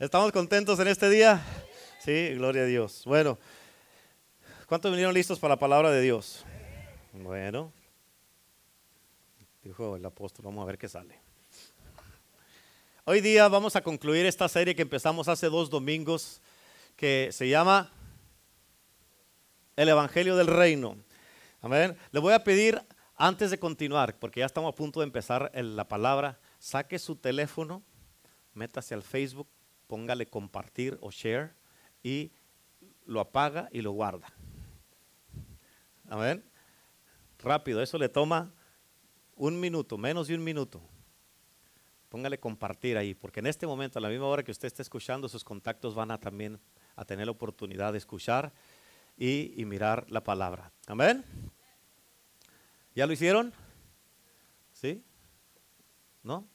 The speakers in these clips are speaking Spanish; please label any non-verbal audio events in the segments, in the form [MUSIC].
¿Estamos contentos en este día? Sí, gloria a Dios. Bueno, ¿cuántos vinieron listos para la palabra de Dios? Bueno, dijo el apóstol, vamos a ver qué sale. Hoy día vamos a concluir esta serie que empezamos hace dos domingos, que se llama El Evangelio del Reino. Amén. Le voy a pedir, antes de continuar, porque ya estamos a punto de empezar la palabra, saque su teléfono, métase al Facebook, póngale compartir o share y lo apaga y lo guarda. Amén. Rápido, eso le toma un minuto, menos de un minuto. Póngale compartir ahí, porque en este momento, a la misma hora que usted está escuchando, sus contactos van a también a tener la oportunidad de escuchar y, y mirar la palabra. Amén. ¿Ya lo hicieron? ¿Sí? ¿No?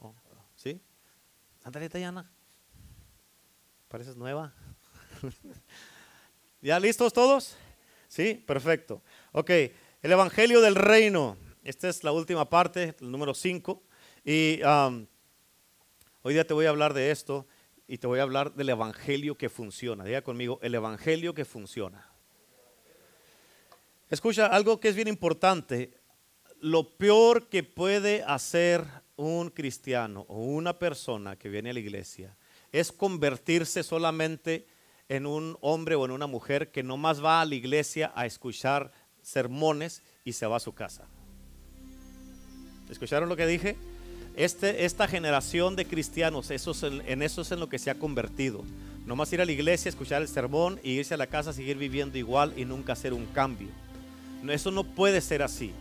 Oh, ¿Sí? Ándale, Tayana. Pareces nueva. [LAUGHS] ¿Ya listos todos? Sí, perfecto. Ok, el Evangelio del Reino. Esta es la última parte, el número 5. Y um, hoy día te voy a hablar de esto y te voy a hablar del Evangelio que funciona. Diga conmigo, el Evangelio que funciona. Escucha, algo que es bien importante. Lo peor que puede hacer un cristiano o una persona que viene a la iglesia es convertirse solamente en un hombre o en una mujer que no más va a la iglesia a escuchar sermones y se va a su casa. ¿Escucharon lo que dije? Este, esta generación de cristianos, en eso es en lo que se ha convertido. No más ir a la iglesia, escuchar el sermón y irse a la casa, seguir viviendo igual y nunca hacer un cambio. Eso no puede ser así.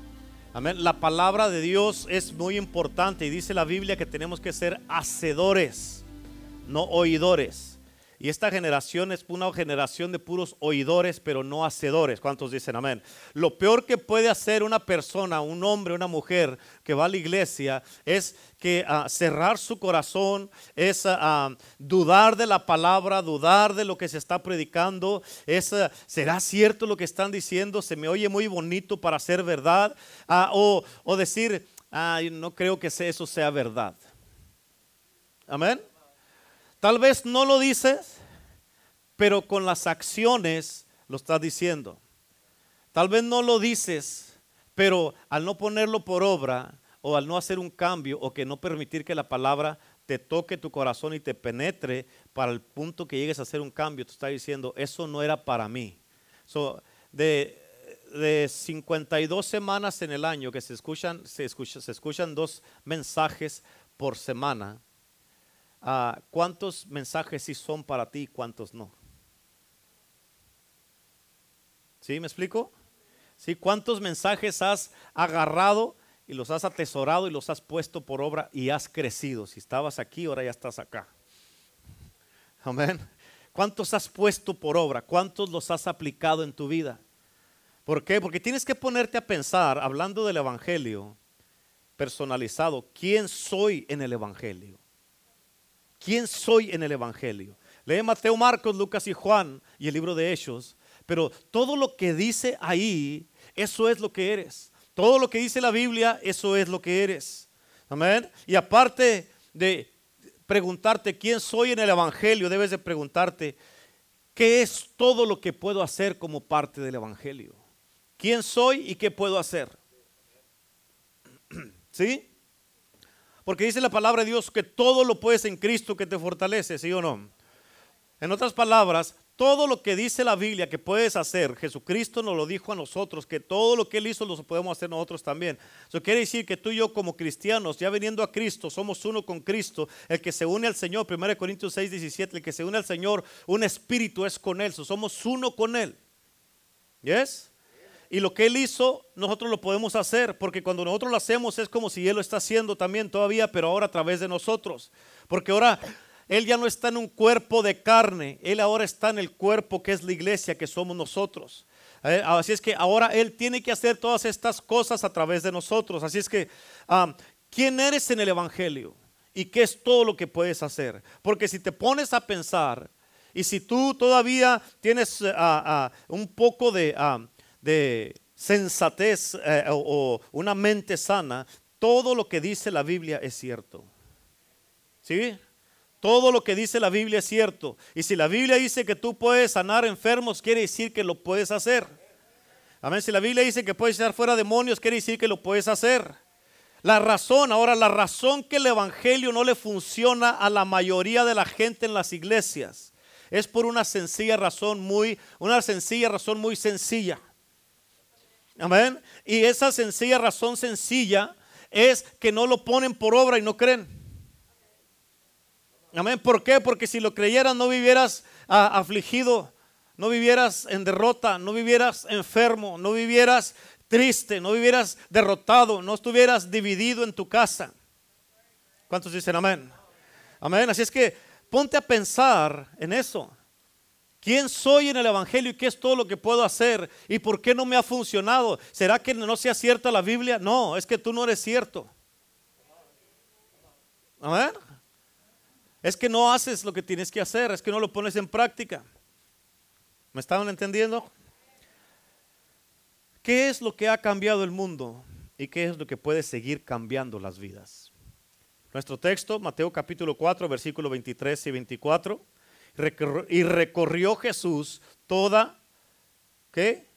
Amén. La palabra de Dios es muy importante y dice la Biblia que tenemos que ser hacedores, no oidores. Y esta generación es una generación de puros oidores, pero no hacedores. ¿Cuántos dicen amén? Lo peor que puede hacer una persona, un hombre, una mujer que va a la iglesia es que ah, cerrar su corazón, es ah, ah, dudar de la palabra, dudar de lo que se está predicando. Es, ¿Será cierto lo que están diciendo? Se me oye muy bonito para ser verdad. o, o decir, no creo que eso sea verdad. Amén. Tal vez no lo dices, pero con las acciones lo estás diciendo. Tal vez no lo dices, pero al no ponerlo por obra o al no hacer un cambio o que no permitir que la palabra te toque tu corazón y te penetre para el punto que llegues a hacer un cambio, tú estás diciendo, eso no era para mí. de, de 52 semanas en el año que se escuchan, se, se escuchan dos mensajes por semana, Ah, ¿cuántos mensajes sí son para ti y cuántos no? ¿Sí me explico? ¿Sí? ¿Cuántos mensajes has agarrado y los has atesorado y los has puesto por obra y has crecido? Si estabas aquí, ahora ya estás acá. Amén. ¿Cuántos has puesto por obra? ¿Cuántos los has aplicado en tu vida? ¿Por qué? Porque tienes que ponerte a pensar, hablando del Evangelio personalizado, ¿quién soy en el Evangelio? Quién soy en el Evangelio. Lee Mateo, Marcos, Lucas y Juan y el libro de Hechos. Pero todo lo que dice ahí, eso es lo que eres. Todo lo que dice la Biblia, eso es lo que eres. Amén. Y aparte de preguntarte quién soy en el Evangelio, debes de preguntarte qué es todo lo que puedo hacer como parte del Evangelio. ¿Quién soy y qué puedo hacer? [CLEARS THROAT] ¿Sí? Porque dice la palabra de Dios que todo lo puedes en Cristo que te fortalece, ¿sí o no? En otras palabras, todo lo que dice la Biblia que puedes hacer, Jesucristo nos lo dijo a nosotros, que todo lo que Él hizo lo podemos hacer nosotros también. Eso quiere decir que tú y yo como cristianos, ya viniendo a Cristo, somos uno con Cristo. El que se une al Señor, 1 Corintios 6, 17, el que se une al Señor, un espíritu es con Él. somos uno con Él. ¿Yes? Y lo que Él hizo, nosotros lo podemos hacer, porque cuando nosotros lo hacemos es como si Él lo está haciendo también todavía, pero ahora a través de nosotros. Porque ahora Él ya no está en un cuerpo de carne, Él ahora está en el cuerpo que es la iglesia, que somos nosotros. Así es que ahora Él tiene que hacer todas estas cosas a través de nosotros. Así es que, ¿quién eres en el Evangelio? ¿Y qué es todo lo que puedes hacer? Porque si te pones a pensar, y si tú todavía tienes eh, un poco de de sensatez eh, o, una mente sana, todo lo que dice la Biblia es cierto. ¿Sí? Todo lo que dice la Biblia es cierto. Y si la Biblia dice que tú puedes sanar enfermos, quiere decir que lo puedes hacer. Amén. Si la Biblia dice que puedes echar fuera demonios, quiere decir que lo puedes hacer. La razón, ahora la razón que el Evangelio no le funciona a la mayoría de la gente en las iglesias es por una sencilla razón muy, una sencilla razón muy sencilla. Amén. Y esa sencilla razón sencilla es que no lo ponen por obra y no creen. Amén. ¿Por qué? Porque si lo creyeras no vivieras ah, afligido, no vivieras en derrota, no vivieras enfermo, no vivieras triste, no vivieras derrotado, no estuvieras dividido en tu casa. ¿Cuántos dicen amén? Amén. Así es que ponte a pensar en eso. ¿Quién soy en el Evangelio y qué es todo lo que puedo hacer? ¿Y por qué no me ha funcionado? ¿Será que no sea cierta la Biblia? No, es que tú no eres cierto. Amén. Es que no haces lo que tienes que hacer, es que no lo pones en práctica. ¿Me estaban entendiendo? ¿Qué es lo que ha cambiado el mundo y qué es lo que puede seguir cambiando las vidas? Nuestro texto, Mateo capítulo 4, versículos 23 y 24. Y recorrió Jesús toda, ¿qué?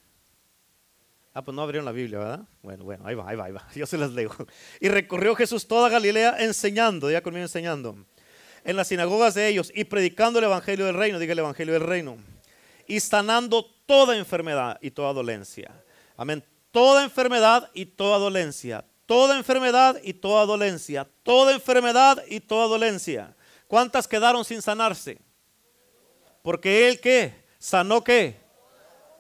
Ah, pues no abrieron la Biblia, ¿verdad? Bueno, bueno, ahí va, ahí va, ahí va. [LAUGHS] Yo se las leo. Y recorrió Jesús toda Galilea enseñando, ya conmigo enseñando, en las sinagogas de ellos y predicando el Evangelio del Reino, diga el Evangelio del Reino, y sanando toda enfermedad y toda dolencia. Amén. Toda enfermedad y toda dolencia. Toda enfermedad y toda dolencia. Toda enfermedad y toda dolencia. ¿Cuántas quedaron sin sanarse? Porque él qué? Sanó qué?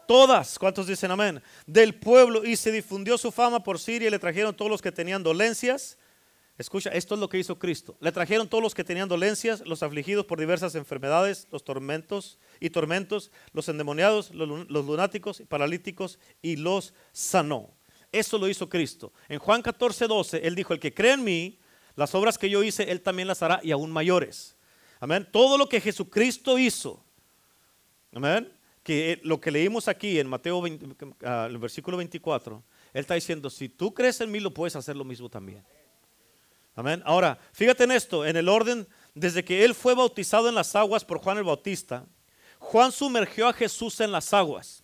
Todas. ¿Cuántos dicen amén? Del pueblo y se difundió su fama por Siria y le trajeron todos los que tenían dolencias Escucha, esto es lo que hizo Cristo. Le trajeron todos los que tenían dolencias, los afligidos por diversas enfermedades, los tormentos y tormentos, los endemoniados, los, lunáticos, paralíticos y los sanó. Eso lo hizo Cristo. En Juan 14, 12, Él dijo, el que cree en mí, las obras que yo hice, Él también las hará y aún mayores. Amén. Todo lo que Jesucristo hizo, amén, que lo que leímos aquí en Mateo ah, el versículo 24, Él está diciendo, si tú crees en mí, lo puedes hacer lo mismo también. Amén. Ahora, fíjate en esto, en el orden, desde que él fue bautizado en las aguas por Juan el Bautista, Juan sumergió a Jesús en las aguas.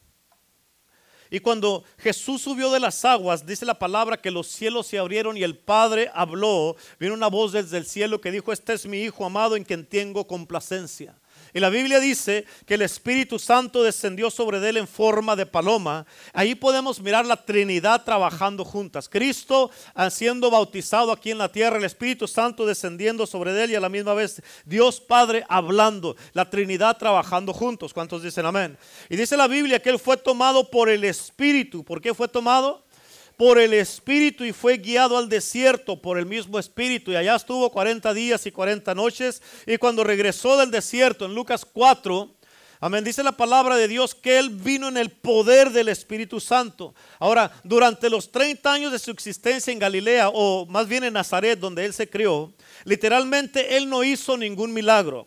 Y cuando Jesús subió de las aguas, dice la palabra que los cielos se abrieron y el Padre habló. Vino una voz desde el cielo que dijo, este es mi Hijo amado en quien tengo complacencia. Y la Biblia dice que el Espíritu Santo descendió sobre él en forma de paloma. Ahí podemos mirar la Trinidad trabajando juntas. Cristo siendo bautizado aquí en la tierra, el Espíritu Santo descendiendo sobre él y a la misma vez Dios Padre hablando. La Trinidad trabajando juntos. ¿Cuántos dicen amén? Y dice la Biblia que él fue tomado por el Espíritu. ¿Por qué fue tomado? Por el Espíritu y fue guiado al desierto por el mismo Espíritu. Y allá estuvo 40 días y 40 noches. Y cuando regresó del desierto, en Lucas 4, Amén. Dice la palabra de Dios que Él vino en el poder del Espíritu Santo. Ahora, durante los 30 años de su existencia en Galilea, o más bien en Nazaret, donde Él se crió, literalmente Él no hizo ningún milagro.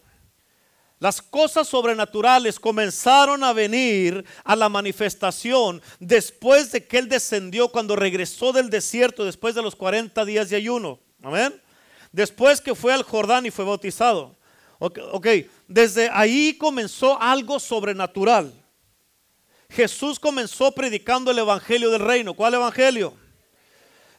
Las cosas sobrenaturales comenzaron a venir a la manifestación después de que Él descendió cuando regresó del desierto, después de los 40 días de ayuno. Amén. Después que fue al Jordán y fue bautizado. Ok, desde ahí comenzó algo sobrenatural. Jesús comenzó predicando el Evangelio del Reino. ¿Cuál Evangelio?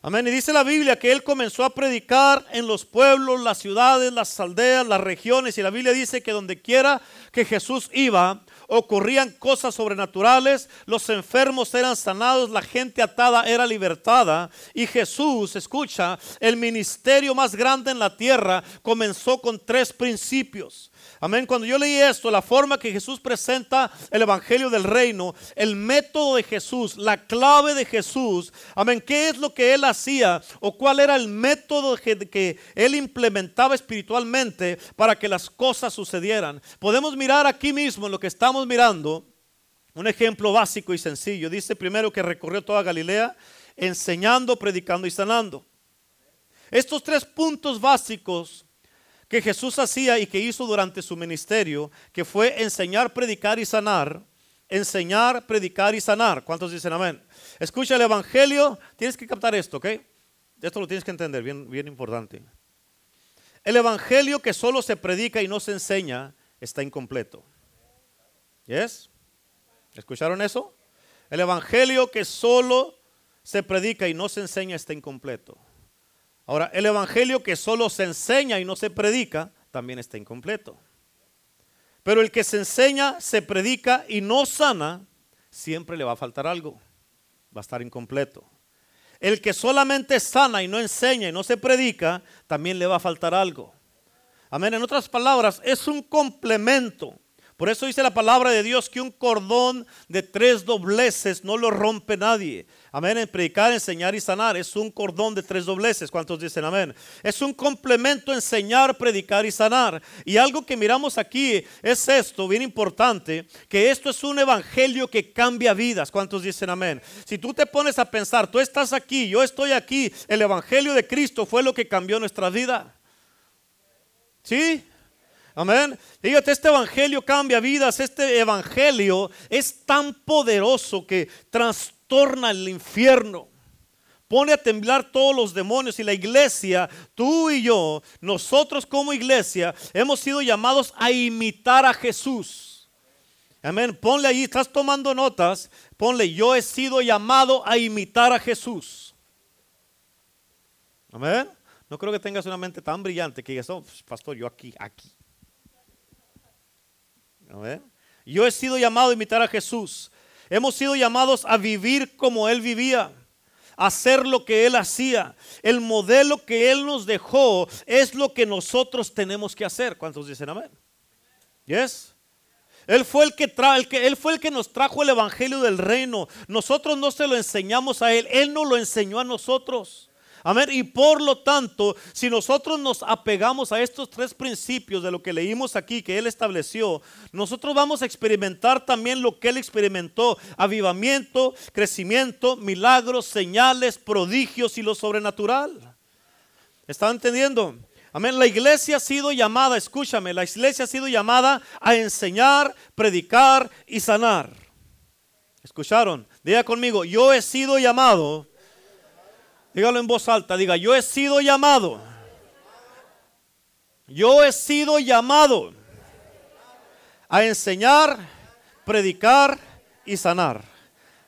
Amén. Y dice la Biblia que él comenzó a predicar en los pueblos, las ciudades, las aldeas, las regiones. Y la Biblia dice que donde quiera que Jesús iba, ocurrían cosas sobrenaturales, los enfermos eran sanados, la gente atada era libertada. Y Jesús, escucha, el ministerio más grande en la tierra comenzó con tres principios. Amén. Cuando yo leí esto, la forma que Jesús presenta el Evangelio del Reino, el método de Jesús, la clave de Jesús. Amén. ¿Qué es lo que él hacía o cuál era el método que, él implementaba espiritualmente para que las cosas sucedieran? Podemos mirar aquí mismo en lo que estamos mirando. Un ejemplo básico y sencillo. Dice primero que recorrió toda Galilea enseñando, predicando y sanando. Estos tres puntos básicos que Jesús hacía y que hizo durante su ministerio, que fue enseñar, predicar y sanar. Enseñar, predicar y sanar. ¿Cuántos dicen amén? Escucha el Evangelio, tienes que captar esto, ¿ok? Esto lo tienes que entender, bien, bien importante. El evangelio que solo se predica y no se enseña está incompleto. ¿Yes? ¿Escucharon eso? El evangelio que solo se predica y no se enseña está incompleto. Ahora, el evangelio que solo se enseña y no se predica también está incompleto. Pero el que se enseña, se predica y no sana, siempre le va a faltar algo. Va a estar incompleto. El que solamente sana y no enseña y no se predica, también le va a faltar algo. Amén. En otras palabras, es un complemento. Por eso dice la palabra de Dios que un cordón de tres dobleces no lo rompe nadie. Amén. Predicar, enseñar y sanar es un cordón de tres dobleces. ¿Cuántos dicen amén? Es un complemento enseñar, predicar y sanar. Y algo que miramos aquí es esto, bien importante, que esto es un evangelio que cambia vidas. ¿Cuántos dicen amén? Si tú te pones a pensar, tú estás aquí, yo estoy aquí, el evangelio de Cristo fue lo que cambió nuestra vida. ¿Sí? Amén. Fíjate, este evangelio cambia vidas. Este evangelio es tan poderoso que trastorna el infierno. Pone a temblar todos los demonios y la iglesia, tú y yo, nosotros como iglesia, hemos sido llamados a imitar a Jesús. Amén. Ponle ahí, estás tomando notas. Ponle, yo he sido llamado a imitar a Jesús. Amén. No creo que tengas una mente tan brillante que digas, oh, pues, pastor, yo aquí, aquí. Yo he sido llamado a imitar a Jesús. Hemos sido llamados a vivir como Él vivía, a hacer lo que Él hacía. El modelo que Él nos dejó es lo que nosotros tenemos que hacer. ¿Cuántos dicen amén? Yes. Él fue el que, el él fue el que nos trajo el evangelio del reino. Nosotros no se lo enseñamos a él, él nos lo enseñó a nosotros. Amén. Y por lo tanto, si nosotros nos apegamos a estos tres principios de lo que leímos aquí, que Él estableció, nosotros vamos a experimentar también lo que Él experimentó. Avivamiento, crecimiento, milagros, señales, prodigios y lo sobrenatural. ¿Están entendiendo? Amén. La iglesia ha sido llamada, escúchame, la iglesia ha sido llamada a enseñar, predicar y sanar. ¿Escucharon? Diga conmigo, yo he sido llamado Dígalo en voz alta, diga, yo he sido llamado. Yo he sido llamado a enseñar, predicar y sanar.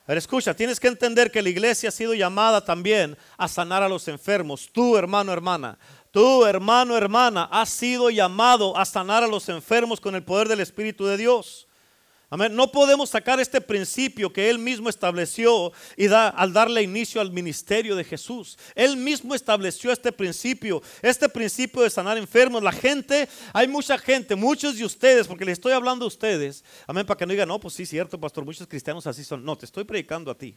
Pero escucha, tienes que entender que la iglesia ha sido llamada también a sanar a los enfermos. Tú, hermano, hermana, tú, hermano, hermana, has sido llamado a sanar a los enfermos con el poder del Espíritu de Dios. No podemos sacar este principio que Él mismo estableció y da, al darle inicio al ministerio de Jesús. Él mismo estableció este principio, este principio de sanar enfermos. La gente, hay mucha gente, muchos de ustedes, porque les estoy hablando a ustedes, amén, para que no digan, no, pues sí, cierto, pastor, muchos cristianos así son. No, te estoy predicando a ti.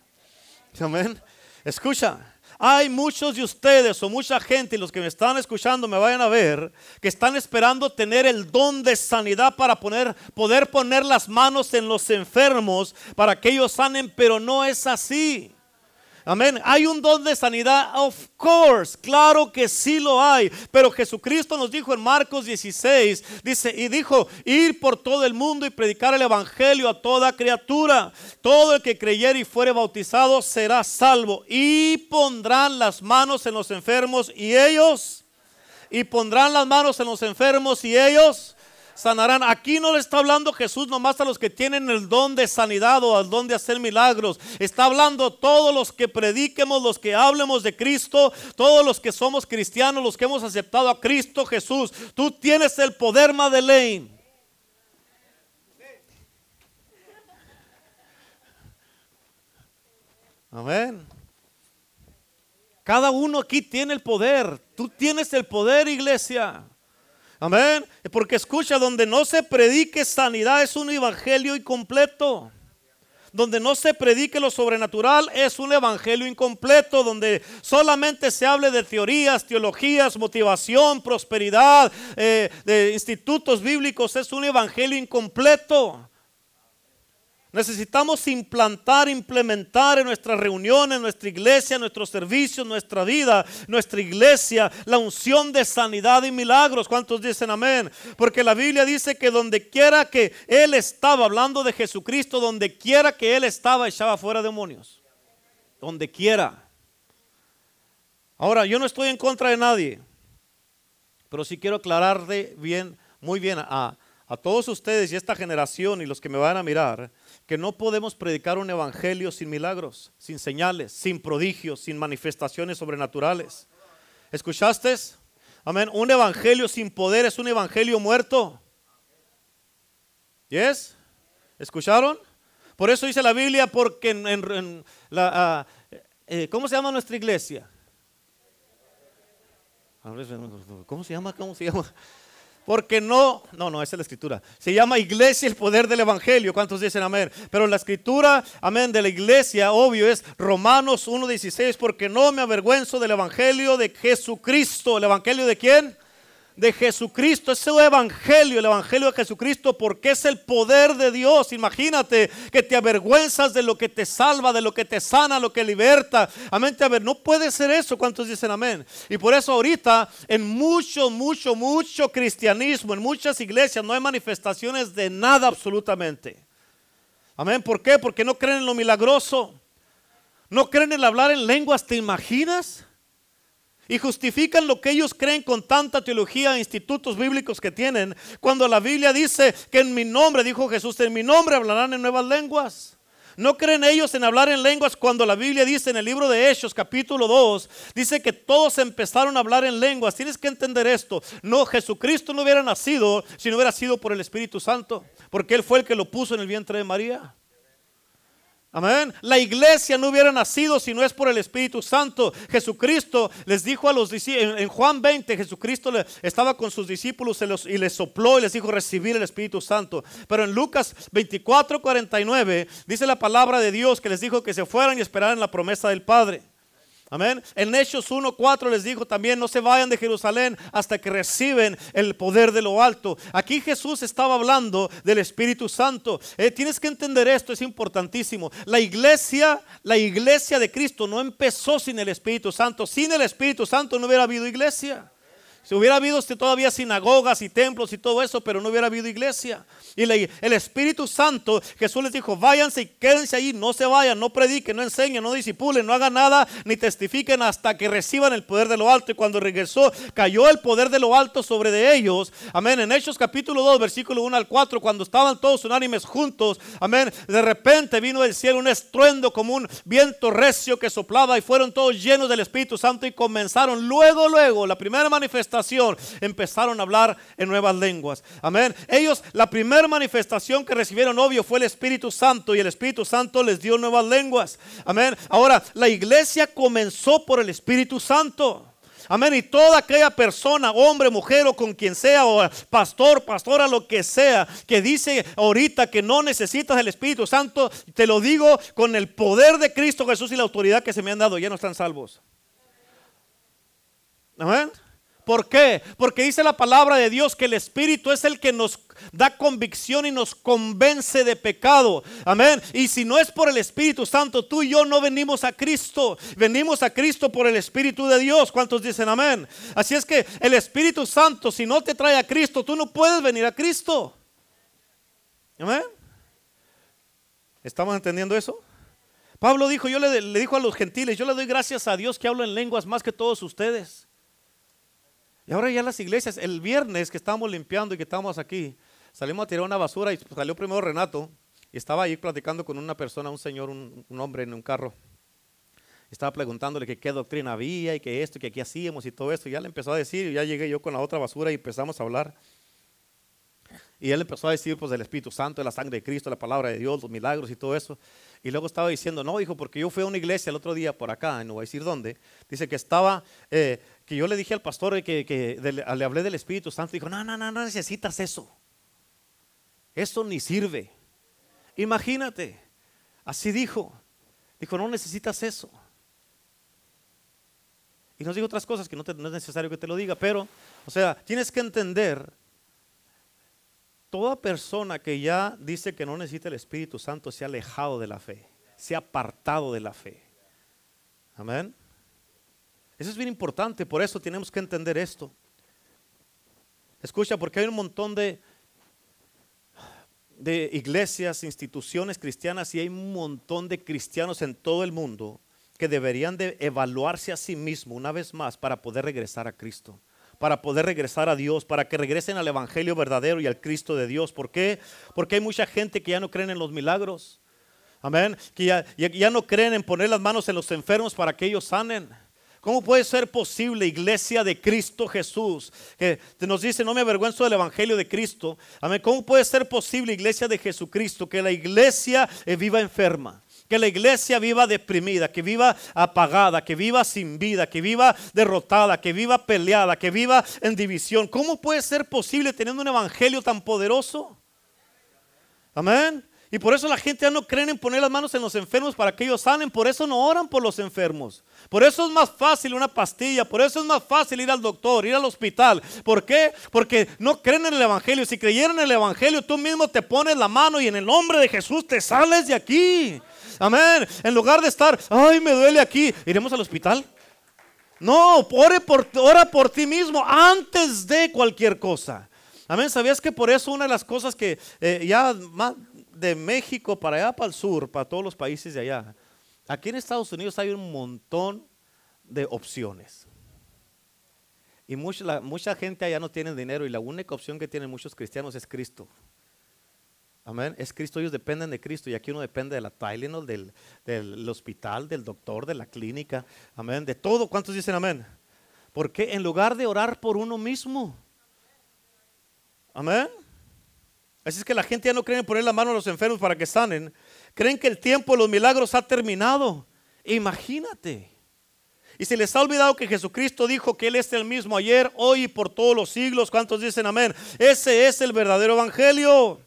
Amén. Escucha, hay muchos de ustedes o mucha gente, y los que me están escuchando me vayan a ver, que están esperando tener el don de sanidad para poner, poder poner las manos en los enfermos para que ellos sanen, pero no es así. Amén. Hay un don de sanidad, of course, claro que sí lo hay. Pero Jesucristo nos dijo en Marcos 16, dice, y dijo, ir por todo el mundo y predicar el Evangelio a toda criatura. Todo el que creyere y fuere bautizado será salvo. Y pondrán las manos en los enfermos y ellos, y pondrán las manos en los enfermos y ellos sanarán. Aquí no le está hablando Jesús nomás a los que tienen el don de sanidad o al don de hacer milagros. Está hablando todos los que prediquemos, los que hablemos de Cristo, todos los que somos cristianos, los que hemos aceptado a Cristo Jesús. Tú tienes el poder, Madeleine. Amén. Cada uno aquí tiene el poder. Tú tienes el poder, iglesia. Amén. Porque escucha, donde no se predique sanidad es un evangelio incompleto. Donde no se predique lo sobrenatural es un evangelio incompleto. Donde solamente se hable de teorías, teologías, motivación, prosperidad, eh, de institutos bíblicos es un evangelio incompleto. Necesitamos implantar, implementar en nuestra reunión, en nuestra iglesia, nuestros servicios, nuestra vida, nuestra iglesia, la unción de sanidad y milagros. ¿Cuántos dicen amén? Porque la Biblia dice que donde quiera que Él estaba, hablando de Jesucristo, donde quiera que Él estaba, echaba fuera demonios. Donde quiera. Ahora, yo no estoy en contra de nadie. Pero sí quiero aclararle bien, muy bien a, a todos ustedes y esta generación y los que me van a mirar, que no podemos predicar un evangelio sin milagros, sin señales, sin prodigios, sin manifestaciones sobrenaturales. ¿Escuchaste? Amén. Un evangelio sin poder es un evangelio muerto. ¿Yes? ¿Escucharon? Por eso dice la Biblia, porque en, la, ah, eh, ¿cómo se llama nuestra iglesia? ¿Cómo se llama? ¿Cómo se llama? Porque no, no, no, esa es la escritura. Se llama iglesia el poder del evangelio. ¿Cuántos dicen amén? Pero la escritura, amén, de la iglesia, obvio, es Romanos 1.16, porque no me avergüenzo del evangelio de Jesucristo. ¿El evangelio de quién? De Jesucristo, ese evangelio, el evangelio de Jesucristo, porque es el poder de Dios. Imagínate que te avergüenzas de lo que te salva, de lo que te sana, lo que liberta. Amén, a ver, no puede ser eso. ¿Cuántos dicen amén? Y por eso ahorita en mucho, mucho, mucho cristianismo, en muchas iglesias no hay manifestaciones de nada absolutamente. Amén, ¿por qué? Porque no creen en lo milagroso. No creen en hablar en lenguas, ¿te imaginas? Y justifican lo que ellos creen con tanta teología e institutos bíblicos que tienen. Cuando la Biblia dice que en mi nombre, dijo Jesús, en mi nombre hablarán en nuevas lenguas. ¿No creen ellos en hablar en lenguas cuando la Biblia dice en el libro de Hechos capítulo 2, dice que todos empezaron a hablar en lenguas? Tienes que entender esto. No, Jesucristo no hubiera nacido si no hubiera sido por el Espíritu Santo, porque Él fue el que lo puso en el vientre de María. Amén. La iglesia no hubiera nacido si no es por el Espíritu Santo. Jesucristo les dijo a los discípulos, en Juan 20, Jesucristo estaba con sus discípulos y les sopló y les dijo recibir el Espíritu Santo. Pero en Lucas 24, 49 dice la palabra de Dios que les dijo que se fueran y esperaran la promesa del Padre. Amén. En Hechos 1.4 les dijo también, no se vayan de Jerusalén hasta que reciben el poder de lo alto. Aquí Jesús estaba hablando del Espíritu Santo. Eh, tienes que entender esto, es importantísimo. La iglesia, la iglesia de Cristo no empezó sin el Espíritu Santo. Sin el Espíritu Santo no hubiera habido iglesia. Si hubiera habido este, todavía sinagogas y templos y todo eso, pero no hubiera habido iglesia. Y el Espíritu Santo, Jesús les dijo, váyanse y quédense allí, no se vayan, no prediquen, no enseñen, no disipulen, no hagan nada, ni testifiquen hasta que reciban el poder de lo alto. Y cuando regresó, cayó el poder de lo alto sobre de ellos. Amén. En Hechos capítulo 2, versículo 1 al 4, cuando estaban todos unánimes juntos, amén, de repente vino del cielo un estruendo como un viento recio que soplaba y fueron todos llenos del Espíritu Santo y comenzaron luego, luego, la primera manifestación empezaron a hablar en nuevas lenguas. Amén. Ellos, la primera manifestación que recibieron, obvio, fue el Espíritu Santo y el Espíritu Santo les dio nuevas lenguas. Amén. Ahora, la iglesia comenzó por el Espíritu Santo. Amén. Y toda aquella persona, hombre, mujer o con quien sea, o pastor, pastora, lo que sea, que dice ahorita que no necesitas el Espíritu Santo, te lo digo con el poder de Cristo Jesús y la autoridad que se me han dado, ya no están salvos. Amén. ¿Por qué? Porque dice la palabra de Dios que el Espíritu es el que nos da convicción y nos convence de pecado. Amén. Y si no es por el Espíritu Santo, tú y yo no venimos a Cristo. Venimos a Cristo por el Espíritu de Dios. ¿Cuántos dicen amén? Así es que el Espíritu Santo, si no te trae a Cristo, tú no puedes venir a Cristo. Amén. ¿Estamos entendiendo eso? Pablo dijo, yo le, le dijo a los gentiles, yo le doy gracias a Dios que hablo en lenguas más que todos ustedes. Y ahora ya las iglesias, el viernes que estábamos limpiando y que estábamos aquí, salimos a tirar una basura y salió primero Renato y estaba ahí platicando con una persona, un señor, un, hombre en un carro. Estaba preguntándole que qué doctrina había y que esto, que qué hacíamos y todo esto. Y ya le empezó a decir, y ya llegué yo con la otra basura y empezamos a hablar. Y él empezó a decir pues del Espíritu Santo, de la sangre de Cristo, la palabra de Dios, los milagros y todo eso. Y luego estaba diciendo, no, hijo, porque yo fui a una iglesia el otro día por acá, no voy a decir dónde. Dice que estaba, eh, que yo le dije al pastor que, le hablé del Espíritu Santo. Dijo, no, no, no, no necesitas eso. Eso ni sirve. Imagínate. Así dijo. Dijo, no necesitas eso. Y nos dijo otras cosas que no, no es necesario que te lo diga, pero, o sea, tienes que entender toda persona que ya dice que no necesita el Espíritu Santo se ha alejado de la fe, se ha apartado de la fe. Amén. Eso es bien importante, por eso tenemos que entender esto. Escucha, porque hay un montón de, de iglesias, instituciones cristianas y hay un montón de cristianos en todo el mundo que deberían de evaluarse a sí mismos una vez más para poder regresar a Cristo. para poder regresar a Dios, para que regresen al Evangelio verdadero y al Cristo de Dios. ¿Por qué? Porque hay mucha gente que ya no creen en los milagros. Amén. Que ya, ya no creen en poner las manos en los enfermos para que ellos sanen. ¿Cómo puede ser posible, iglesia de Cristo Jesús? Que nos dice, no me avergüenzo del Evangelio de Cristo. Amén. ¿Cómo puede ser posible, iglesia de Jesucristo, que la iglesia eh, viva enferma? Que la iglesia viva deprimida, que viva apagada, que viva sin vida, que viva derrotada, que viva peleada, que viva en división. ¿Cómo puede ser posible teniendo un evangelio tan poderoso? Amén. Y por eso la gente ya no cree en poner las manos en los enfermos para que ellos sanen. Por eso no oran por los enfermos. Por eso es más fácil una pastilla. Por eso es más fácil ir al doctor, ir al hospital. ¿Por qué? Porque no creen en el Evangelio. Si creyeran en el Evangelio, tú mismo te pones la mano y en el nombre de Jesús te sales de aquí. Amén. En lugar de estar, ay, me duele aquí, iremos al hospital. No, ore por, ora por ti mismo antes de cualquier cosa. Amén. ¿Sabías que por eso una de las cosas que eh, ya más de México para allá, para el sur, para todos los países de allá, aquí en Estados Unidos hay un montón de opciones. Y mucha, mucha gente allá no tiene dinero y la única opción que tienen muchos cristianos es Cristo. Amén. Es Cristo, ellos dependen de Cristo y aquí uno depende de la Tylenol, del, del hospital, del doctor, de la clínica. Amén. De todo. ¿Cuántos dicen amén? Porque en lugar de orar por uno mismo. Amén. Así es que la gente ya no cree en poner la mano a los enfermos para que sanen. Creen que el tiempo de los milagros ha terminado. Imagínate. Y se les ha olvidado que Jesucristo dijo que Él es el mismo ayer, hoy y por todos los siglos. ¿Cuántos dicen amén? Ese es el verdadero evangelio.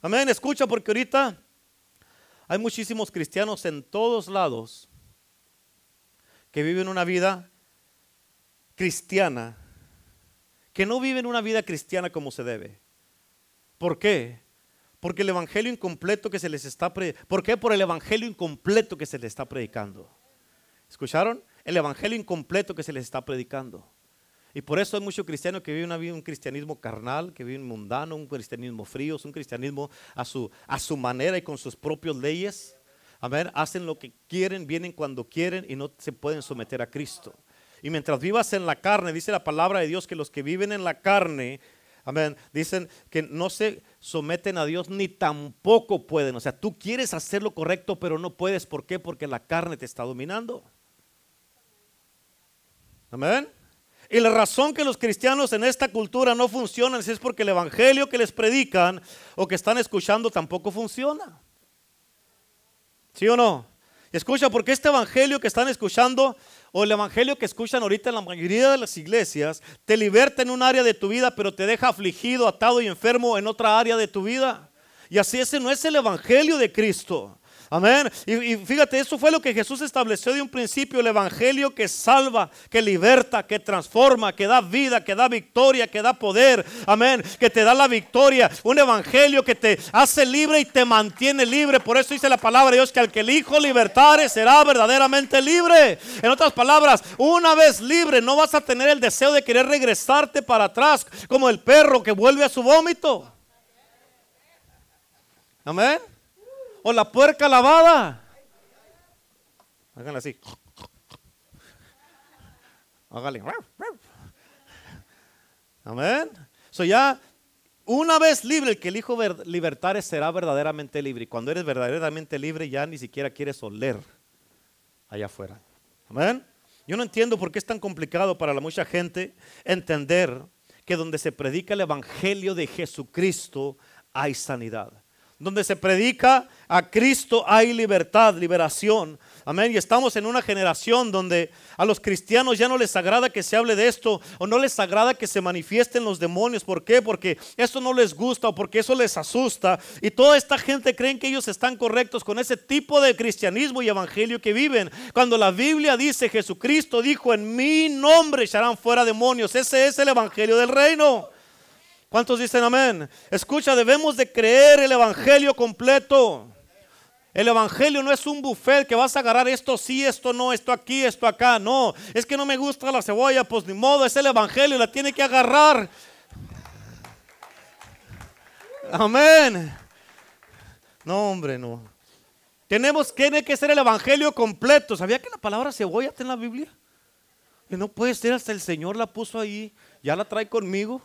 Amén, escucha porque ahorita hay muchísimos cristianos en todos lados que viven una vida cristiana, que no viven una vida cristiana como se debe. ¿Por qué? Porque el evangelio incompleto que se les está ¿Por qué? Por el evangelio incompleto que se les está predicando. ¿Escucharon? El evangelio incompleto que se les está predicando. Y por eso hay muchos cristianos que viven vida, un cristianismo carnal, que viven mundano, un cristianismo frío, un cristianismo a su, a su manera y con sus propias leyes. Amén. Hacen lo que quieren, vienen cuando quieren y no se pueden someter a Cristo. Y mientras vivas en la carne, dice la palabra de Dios que los que viven en la carne, amén, dicen que no se someten a Dios ni tampoco pueden. O sea, tú quieres hacer lo correcto, pero no puedes. ¿Por qué? Porque la carne te está dominando. Amén. Y la razón que los cristianos en esta cultura no funcionan es porque el evangelio que les predican o que están escuchando tampoco funciona. ¿Sí o no? Escucha, porque este evangelio que están escuchando o el evangelio que escuchan ahorita en la mayoría de las iglesias te liberta en un área de tu vida, pero te deja afligido, atado y enfermo en otra área de tu vida. Y así ese no es el evangelio de Cristo. Amén. Y, fíjate, eso fue lo que Jesús estableció de un principio, el Evangelio que salva, que liberta, que transforma, que da vida, que da victoria, que da poder. Amén. Que te da la victoria. Un Evangelio que te hace libre y te mantiene libre. Por eso dice la palabra de Dios que al que el Hijo libertare será verdaderamente libre. En otras palabras, una vez libre no vas a tener el deseo de querer regresarte para atrás como el perro que vuelve a su vómito. Amén o la puerca lavada. Háganla así. Háganle. Amén. So ya, una vez libre, el que el Hijo libertare será verdaderamente libre. Y cuando eres verdaderamente libre, ya ni siquiera quieres oler allá afuera. Amén. Yo no entiendo por qué es tan complicado para la mucha gente entender que donde se predica el Evangelio de Jesucristo hay sanidad. Donde se predica a Cristo hay libertad, liberación. Amén. Y estamos en una generación donde a los cristianos ya no les agrada que se hable de esto o no les agrada que se manifiesten los demonios. ¿Por qué? Porque eso no les gusta o porque eso les asusta. Y toda esta gente creen que ellos están correctos con ese tipo de cristianismo y evangelio que viven. Cuando la Biblia dice Jesucristo dijo en mi nombre echarán fuera demonios. Ese es el evangelio del reino. ¿Cuántos dicen amén? Escucha, debemos de creer el evangelio completo. El Evangelio no es un buffet que vas a agarrar esto sí, esto no, esto aquí, esto acá. No, es que no me gusta la cebolla, pues ni modo, es el Evangelio, la tiene que agarrar. Amén. No, hombre, no. Tenemos que, tiene que ser el Evangelio completo. ¿Sabía que la palabra cebolla está en la Biblia? Y no puede ser, hasta el Señor la puso ahí, ya la trae conmigo.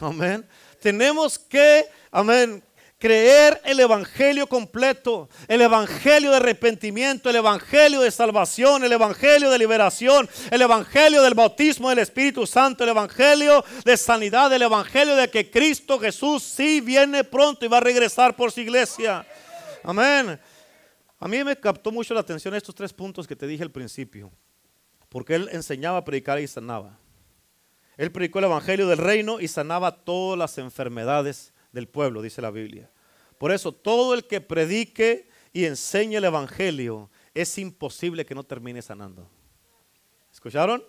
Amén. Tenemos que, amén, creer el Evangelio completo, el Evangelio de arrepentimiento, el Evangelio de salvación, el Evangelio de liberación, el Evangelio del bautismo del Espíritu Santo, el Evangelio de sanidad, el Evangelio de que Cristo Jesús sí viene pronto y va a regresar por su iglesia. Amén. A mí me captó mucho la atención estos tres puntos que te dije al principio, porque él enseñaba, predicar y sanaba. Él predicó el Evangelio del reino y sanaba todas las enfermedades del pueblo, dice la Biblia. Por eso, todo el que predique y enseñe el Evangelio, es imposible que no termine sanando. ¿Escucharon?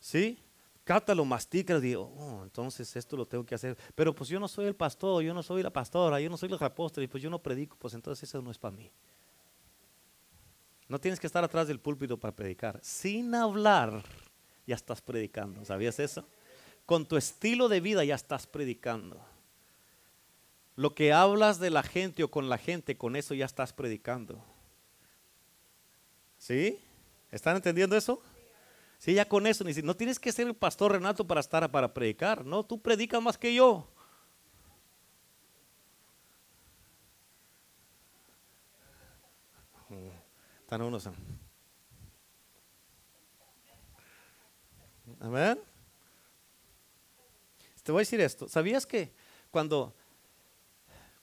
¿Sí? Cátalo, mastica y digo, oh, entonces esto lo tengo que hacer. Pero pues yo no soy el pastor, yo no soy la pastora, yo no soy los apóstoles, pues yo no predico, pues entonces eso no es para mí. No tienes que estar atrás del púlpito para predicar. Sin hablar, ya estás predicando. ¿Sabías eso? Con tu estilo de vida ya estás predicando. Lo que hablas de la gente o con la gente, con eso ya estás predicando. ¿Sí? ¿Están entendiendo eso? Sí, ya con eso. No tienes que ser el pastor Renato para estar para predicar. No, tú predicas más que yo. Están unos. Amén. Te voy a decir esto. ¿Sabías que cuando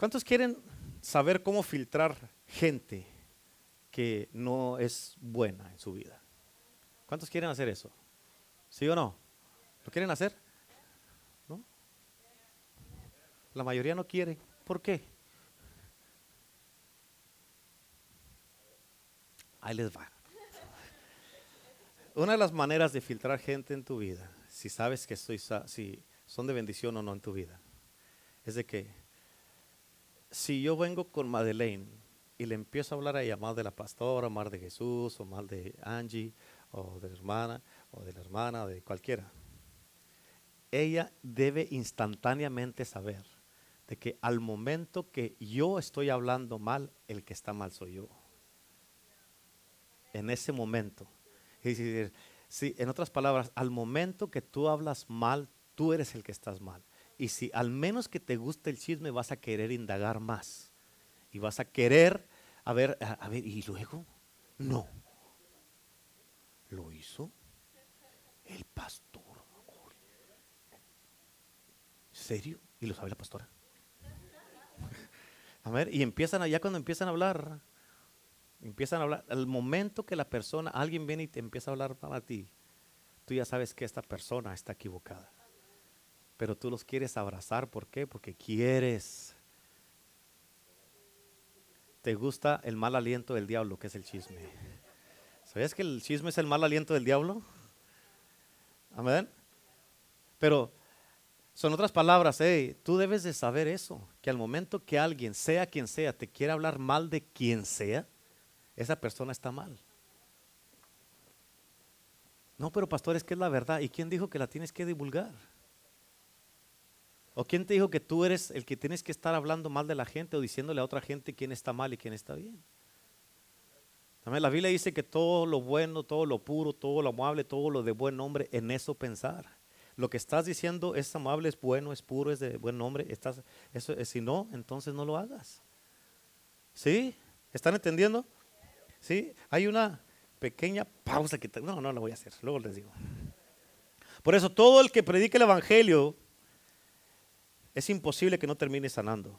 ¿Cuántos quieren saber cómo filtrar gente que no es buena en su vida? ¿Cuántos quieren hacer eso? ¿Sí o no? ¿Lo quieren hacer? ¿No? La mayoría no quiere. ¿Por qué? Ahí les va. Una de las maneras de filtrar gente en tu vida, si sabes que si son de bendición o no en tu vida, es de que si yo vengo con Madeleine y le empiezo a hablar a ella mal de la pastora, mal de Jesús, o mal de Angie, o de la hermana, o de la hermana, de cualquiera, ella debe instantáneamente saber de que al momento que yo estoy hablando mal, el que está mal soy yo. En ese momento. Si, en otras palabras, al momento que tú hablas mal, tú eres el que estás mal. Y si al menos que te guste el chisme vas a querer indagar más. Y vas a querer, a ver, a, ver, y luego, no. ¿Lo hizo? El pastor. ¿Serio? ¿Y lo sabe la pastora? [LAUGHS] A ver, y empiezan allá cuando empiezan a hablar, empiezan a hablar, al momento que la persona, alguien viene y te empieza a hablar para ti, tú ya sabes que esta persona está equivocada pero tú los quieres abrazar. ¿Por qué? Porque quieres. Te gusta el mal aliento del diablo, que es el chisme. ¿Sabías que el chisme es el mal aliento del diablo? Amén. Pero son otras palabras, tú debes de saber eso, que al momento que alguien, sea quien sea, te quiera hablar mal de quien sea, esa persona está mal. No, pero pastor, es que es la verdad. ¿Y quién dijo que la tienes que divulgar? ¿O quién te dijo que tú eres el que tienes que estar hablando mal de la gente o diciéndole a otra gente quién está mal y quién está bien? También la Biblia dice que todo lo bueno, todo lo puro, todo lo amable, todo lo de buen nombre, en eso pensar. Lo que estás diciendo es amable, es bueno, es puro, es de buen nombre. Estás, eso, si no, entonces no lo hagas. ¿Sí? ¿Están entendiendo? ¿Sí? Hay una pequeña pausa que... no, no la voy a hacer, luego les digo. Por eso todo el que predique el Evangelio es imposible que no termine sanando.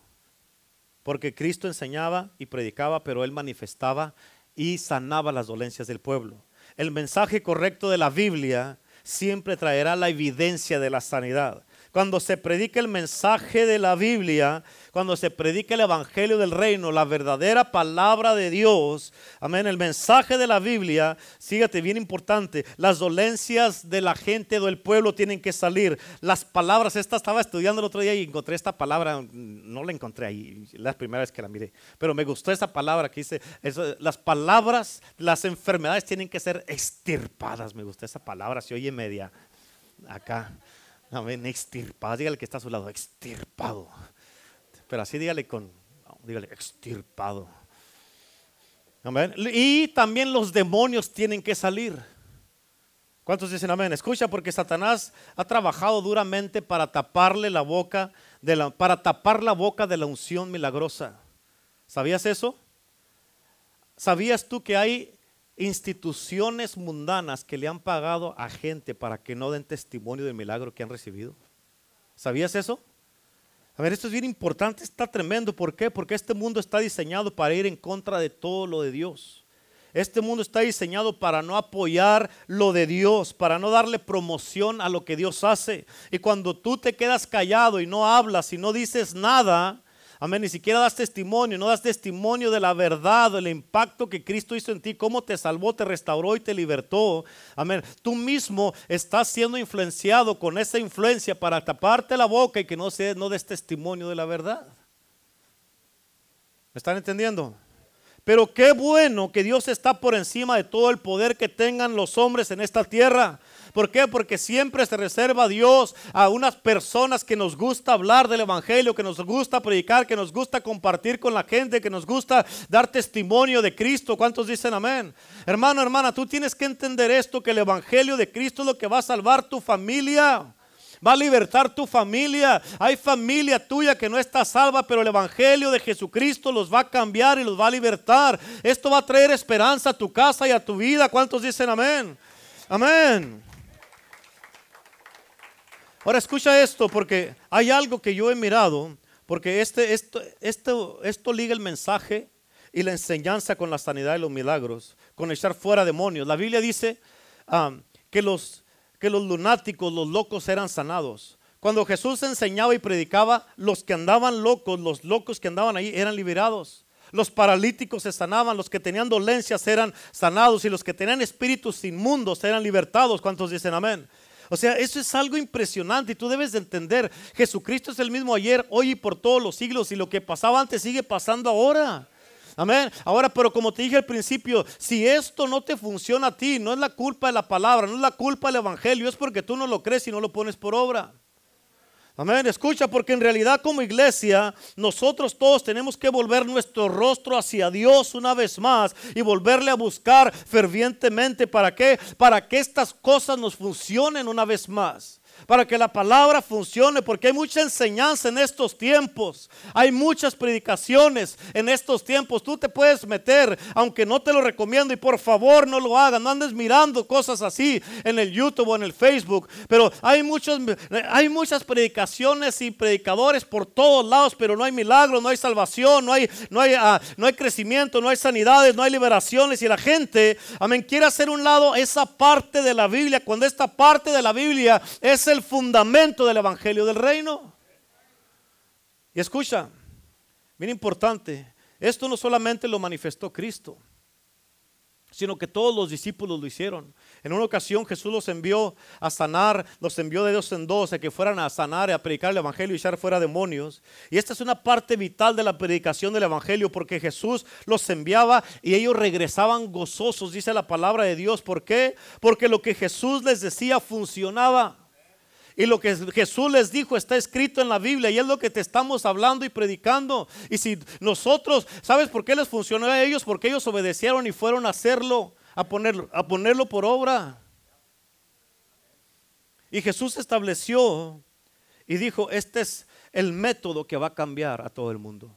Porque Cristo enseñaba y predicaba, pero Él manifestaba y sanaba las dolencias del pueblo. El mensaje correcto de la Biblia siempre traerá la evidencia de la sanidad. Cuando se predica el mensaje de la Biblia, cuando se predica el Evangelio del Reino, la verdadera palabra de Dios, amén, el mensaje de la Biblia, sígate, bien importante, las dolencias de la gente o del pueblo tienen que salir. Las palabras, esta estaba estudiando el otro día y encontré esta palabra, no la encontré ahí, la primera vez que la miré, pero me gustó esa palabra que dice, las palabras, las enfermedades tienen que ser extirpadas, me gustó esa palabra, se oye media acá. Amén, extirpado. Dígale que está a su lado, extirpado. Pero así dígale con, dígale, extirpado. Amén. Y también los demonios tienen que salir. ¿Cuántos dicen amén? Escucha, porque Satanás ha trabajado duramente para taparle la boca, de la, para tapar la boca de la unción milagrosa. ¿Sabías eso? ¿Sabías tú que hay instituciones mundanas que le han pagado a gente para que no den testimonio del milagro que han recibido? ¿Sabías eso? A ver, esto es bien importante, está tremendo. ¿Por qué? Porque este mundo está diseñado para ir en contra de todo lo de Dios. Este mundo está diseñado para no apoyar lo de Dios, para no darle promoción a lo que Dios hace. Y cuando tú te quedas callado y no hablas y no dices nada, Amén. Ni siquiera das testimonio, no das testimonio de la verdad, del impacto que Cristo hizo en ti, cómo te salvó, te restauró y te libertó. Amén. Tú mismo estás siendo influenciado con esa influencia para taparte la boca y que no, se, no des testimonio de la verdad. ¿Me están entendiendo? Pero qué bueno que Dios está por encima de todo el poder que tengan los hombres en esta tierra. ¿Por qué? Porque siempre se reserva Dios a unas personas que nos gusta hablar del Evangelio, que nos gusta predicar, que nos gusta compartir con la gente, que nos gusta dar testimonio de Cristo. ¿Cuántos dicen amén? Hermano, hermana, tú tienes que entender esto, que el Evangelio de Cristo es lo que va a salvar tu familia va a libertar tu familia. Hay familia tuya que no está salva, pero el Evangelio de Jesucristo los va a cambiar y los va a libertar. Esto va a traer esperanza a tu casa y a tu vida. ¿Cuántos dicen amén? Amén. Ahora escucha esto porque hay algo que yo he mirado, porque este, esto, esto, esto liga el mensaje y la enseñanza con la sanidad y los milagros, con echar fuera demonios. La Biblia dice ah, que los que los lunáticos, los locos eran sanados. Cuando Jesús enseñaba y predicaba, los que andaban locos, los locos que andaban ahí eran liberados. Los paralíticos se sanaban, los que tenían dolencias eran sanados y los que tenían espíritus inmundos eran libertados. ¿Cuántos dicen amén? O sea, eso es algo impresionante y tú debes de entender, Jesucristo es el mismo ayer, hoy y por todos los siglos y lo que pasaba antes sigue pasando ahora. Amén. Ahora, pero como te dije al principio, si esto no te funciona a ti, no es la culpa de la palabra, no es la culpa del evangelio, es porque tú no lo crees y no lo pones por obra. Amén, escucha, porque en realidad como iglesia nosotros todos tenemos que volver nuestro rostro hacia Dios una vez más y volverle a buscar fervientemente. ¿Para qué? Para que estas cosas nos funcionen una vez más para que la palabra funcione, porque hay mucha enseñanza en estos tiempos, hay muchas predicaciones en estos tiempos. Tú te puedes meter, aunque no te lo recomiendo, y por favor no lo hagas, no andes mirando cosas así en el YouTube o en el Facebook, pero hay, muchos, hay muchas predicaciones y predicadores por todos lados, pero no hay milagros, no hay salvación, no hay, no hay, ah, no hay crecimiento, no hay sanidades, no hay liberaciones, y la gente, amén, quiere hacer un lado esa parte de la Biblia, cuando esta parte de la Biblia es el fundamento del Evangelio del Reino. Y escucha, bien importante, esto no solamente lo manifestó Cristo, sino que todos los discípulos lo hicieron. En una ocasión Jesús los envió a sanar, los envió de dos en dos a que fueran a sanar y a predicar el Evangelio y echar fuera demonios. Y esta es una parte vital de la predicación del Evangelio porque Jesús los enviaba y ellos regresaban gozosos, dice la palabra de Dios. ¿Por qué? Porque lo que Jesús les decía funcionaba. Y lo que Jesús les dijo está escrito en la Biblia y es lo que te estamos hablando y predicando. Y si nosotros, ¿sabes por qué les funcionó a ellos? Porque ellos obedecieron y fueron a hacerlo, a ponerlo, a ponerlo por obra. Y Jesús estableció y dijo, este es el método que va a cambiar a todo el mundo.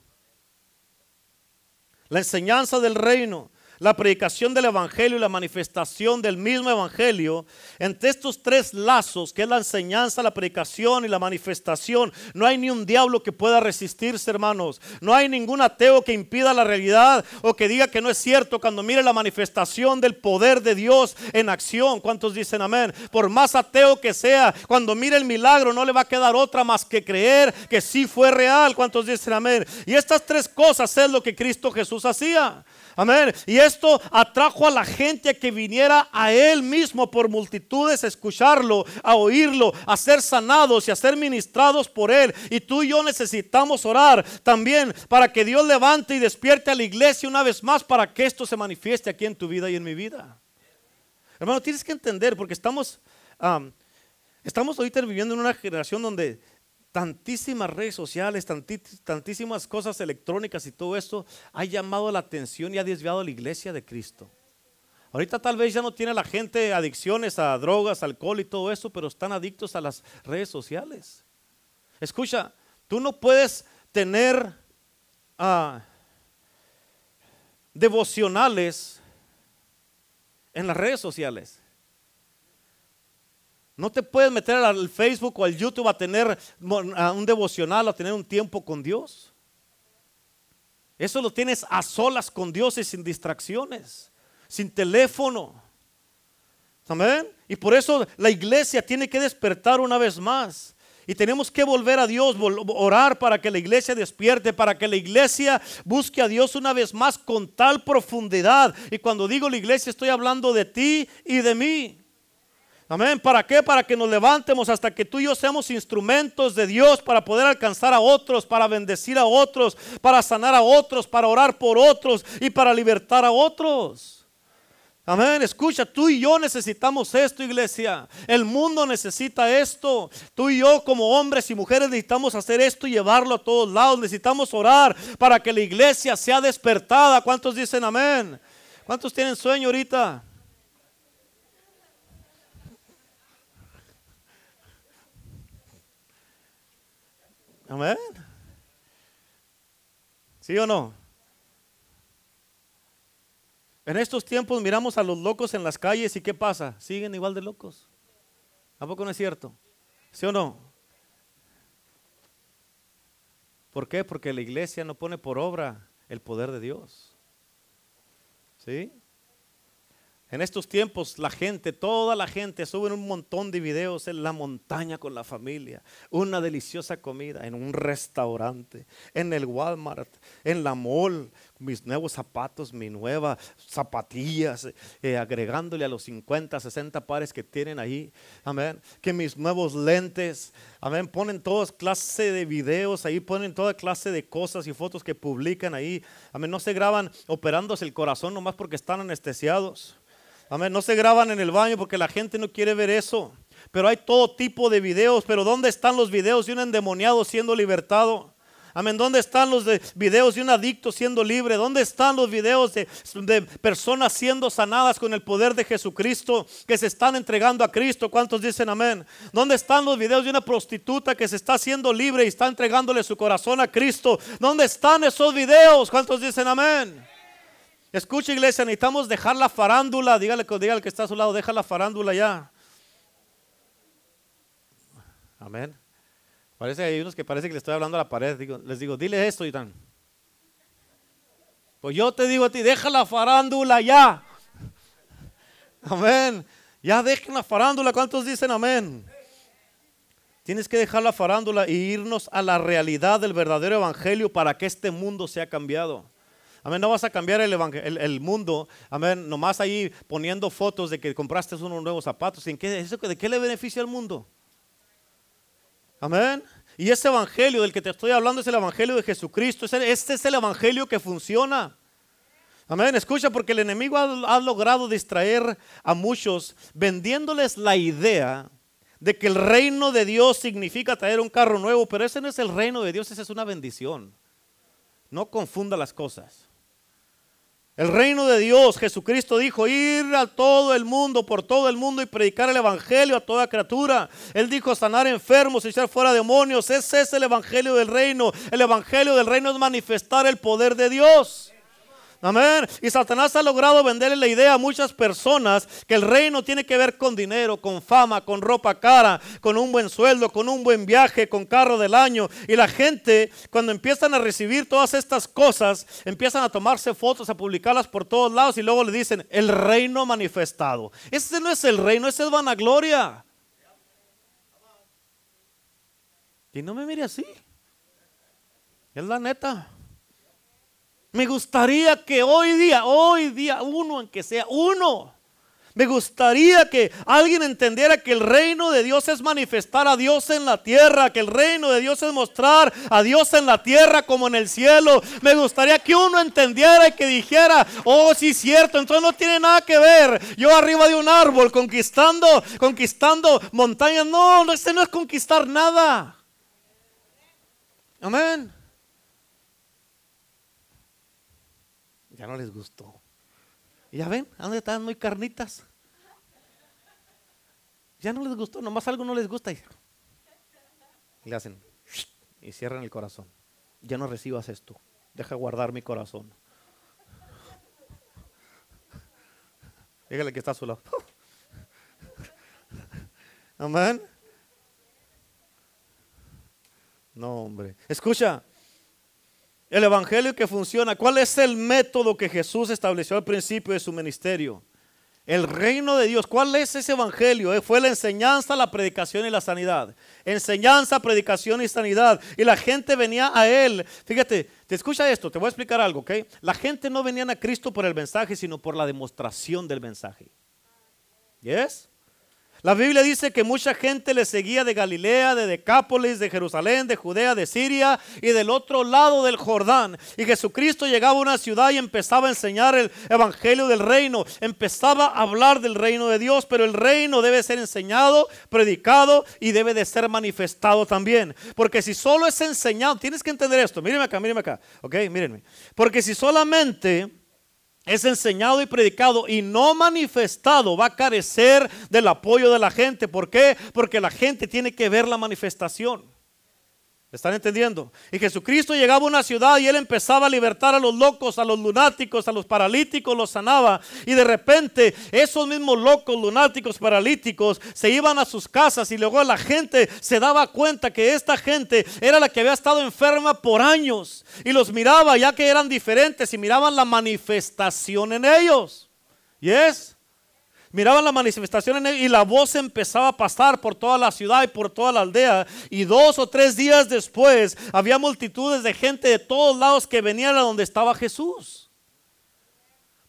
La enseñanza del reino la predicación del Evangelio y la manifestación del mismo Evangelio, entre estos tres lazos, que es la enseñanza, la predicación y la manifestación, no hay ni un diablo que pueda resistirse, hermanos. No hay ningún ateo que impida la realidad o que diga que no es cierto cuando mire la manifestación del poder de Dios en acción. ¿Cuántos dicen amén? Por más ateo que sea, cuando mire el milagro no le va a quedar otra más que creer que sí fue real. ¿Cuántos dicen amén? Y estas tres cosas es lo que Cristo Jesús hacía. Amén. Y esto atrajo a la gente que viniera a Él mismo por multitudes a escucharlo, a oírlo, a ser sanados y a ser ministrados por Él. Y tú y yo necesitamos orar también para que Dios levante y despierte a la iglesia una vez más para que esto se manifieste aquí en tu vida y en mi vida. Hermano, tienes que entender porque estamos, estamos ahorita viviendo en una generación donde tantísimas redes sociales, tantísimas cosas electrónicas y todo esto ha llamado la atención y ha desviado a la iglesia de Cristo. Ahorita tal vez ya no tiene la gente adicciones a drogas, alcohol y todo eso, pero están adictos a las redes sociales. Escucha, tú no puedes tener ah, devocionales en las redes sociales. No te puedes meter al Facebook o al YouTube a tener un devocional, a tener un tiempo con Dios. Eso lo tienes a solas con Dios y sin distracciones, sin teléfono. Amén. Y por eso la iglesia tiene que despertar una vez más. Y tenemos que volver a Dios, orar para que la iglesia despierte, para que la iglesia busque a Dios una vez más con tal profundidad. Y cuando digo la iglesia estoy hablando de ti y de mí. Amén. ¿Para qué? Para que nos levantemos hasta que tú y yo seamos instrumentos de Dios para poder alcanzar a otros, para bendecir a otros, para sanar a otros, para orar por otros y para libertar a otros. Amén. Escucha, tú y yo necesitamos esto, iglesia. El mundo necesita esto. Tú y yo como hombres y mujeres necesitamos hacer esto y llevarlo a todos lados. Necesitamos orar para que la iglesia sea despertada. ¿Cuántos dicen amén? ¿Cuántos tienen sueño ahorita? Amén. ¿Sí o no? En estos tiempos miramos a los locos en las calles y ¿qué pasa? Siguen igual de locos. ¿A poco no es cierto? ¿Sí o no? ¿Por qué? Porque la iglesia no pone por obra el poder de Dios. ¿Sí? En estos tiempos la gente, toda la gente sube un montón de videos en la montaña con la familia, una deliciosa comida en un restaurante, en el Walmart, en la mall, mis nuevos zapatos, mi nueva zapatillas, eh, agregándole a los 50, 60 pares que tienen ahí, amén, que mis nuevos lentes, amén, ponen toda clase de videos ahí, ponen toda clase de cosas y fotos que publican ahí, amén, no se graban operándose el corazón nomás porque están anestesiados. Amén. No se graban en el baño porque la gente no quiere ver eso. Pero hay todo tipo de videos. Pero ¿dónde están los videos de un endemoniado siendo libertado? Amén. ¿Dónde están los videos de un adicto siendo libre? ¿Dónde están los videos de, de, personas siendo sanadas con el poder de Jesucristo que se están entregando a Cristo? ¿Cuántos dicen amén? ¿Dónde están los videos de una prostituta que se está haciendo libre y está entregándole su corazón a Cristo? ¿Dónde están esos videos? ¿Cuántos dicen amén? Escucha iglesia, necesitamos dejar la farándula. Dígale, dígale que está a su lado, deja la farándula ya. Amén. Parece hay unos que parece que le estoy hablando a la pared. les digo, dile esto y tan. Pues yo te digo a ti, deja la farándula ya. [LAUGHS] Amén. Ya dejen la farándula. ¿Cuántos dicen amén? Tienes que dejar la farándula e irnos a la realidad del verdadero evangelio para que este mundo sea cambiado. Amén, no vas a cambiar el, mundo, amén, nomás ahí poniendo fotos de que compraste unos nuevos zapatos. ¿En qué, eso, ¿De qué le beneficia al mundo? Amén. Y ese evangelio del que te estoy hablando es el evangelio de Jesucristo. Este es el evangelio que funciona. Amén. Escucha, porque el enemigo ha, ha logrado distraer a muchos vendiéndoles la idea de que el reino de Dios significa traer un carro nuevo, pero ese no es el reino de Dios, esa es una bendición. No confunda las cosas. El reino de Dios, Jesucristo dijo, ir a todo el mundo, por todo el mundo y predicar el Evangelio a toda criatura. Él dijo, sanar enfermos y echar fuera demonios. Ese es el Evangelio del reino. El Evangelio del reino es manifestar el poder de Dios. Amén. Y Satanás ha logrado venderle la idea a muchas personas que el reino tiene que ver con dinero, con fama, con ropa cara, con un buen sueldo, con un buen viaje, con carro del año. Y la gente, cuando empiezan a recibir todas estas cosas, empiezan a tomarse fotos, a publicarlas por todos lados y luego le dicen, el reino manifestado. Ese no es el reino, ese es vanagloria. Y no me mire así. Es la neta. Me gustaría que hoy día, hoy día, uno, aunque sea uno, me gustaría que alguien entendiera que el reino de Dios es manifestar a Dios en la tierra, que el reino de Dios es mostrar a Dios en la tierra como en el cielo. Me gustaría que uno entendiera y que dijera, oh, sí, cierto, entonces no tiene nada que ver. Yo arriba de un árbol conquistando, conquistando montañas. No, este no es conquistar nada. Amén. Ya no les gustó. Y ya ven, ¿a dónde están muy carnitas? Ya no les gustó, nomás algo no les gusta. Y le hacen y cierran el corazón. Ya no recibas esto. Deja guardar mi corazón. Dígale que está a su lado. Amén. No, hombre. Escucha. El evangelio que funciona. ¿Cuál es el método que Jesús estableció al principio de su ministerio? El reino de Dios. ¿Cuál es ese evangelio? Eh, fue la enseñanza, la predicación y la sanidad. Enseñanza, predicación y sanidad. Y la gente venía a él. Fíjate, te escucha esto, te voy a explicar algo, ¿ok? La gente no venía a Cristo por el mensaje, sino por la demostración del mensaje. ¿Yes? La Biblia dice que mucha gente le seguía de Galilea, de Decápolis, de Jerusalén, de Judea, de Siria y del otro lado del Jordán. Y Jesucristo llegaba a una ciudad y empezaba a enseñar el evangelio del reino. Empezaba a hablar del reino de Dios, pero el reino debe ser enseñado, predicado y debe de ser manifestado también. Porque si solo es enseñado, tienes que entender esto. Mírenme acá, mírenme acá. Ok, mírenme. Porque si solamente es enseñado y predicado y no manifestado, va a carecer del apoyo de la gente. ¿Por qué? Porque la gente tiene que ver la manifestación. ¿Están entendiendo? Y Jesucristo llegaba a una ciudad y él empezaba a libertar a los locos, a los lunáticos, a los paralíticos, los sanaba. Y de repente esos mismos locos, lunáticos, paralíticos se iban a sus casas y luego la gente se daba cuenta que esta gente era la que había estado enferma por años. Y los miraba ya que eran diferentes y miraban la manifestación en ellos. ¿Y es? Miraban la manifestación en él y la voz empezaba a pasar por toda la ciudad y por toda la aldea. Y dos o tres días después había multitudes de gente de todos lados que venían a donde estaba Jesús.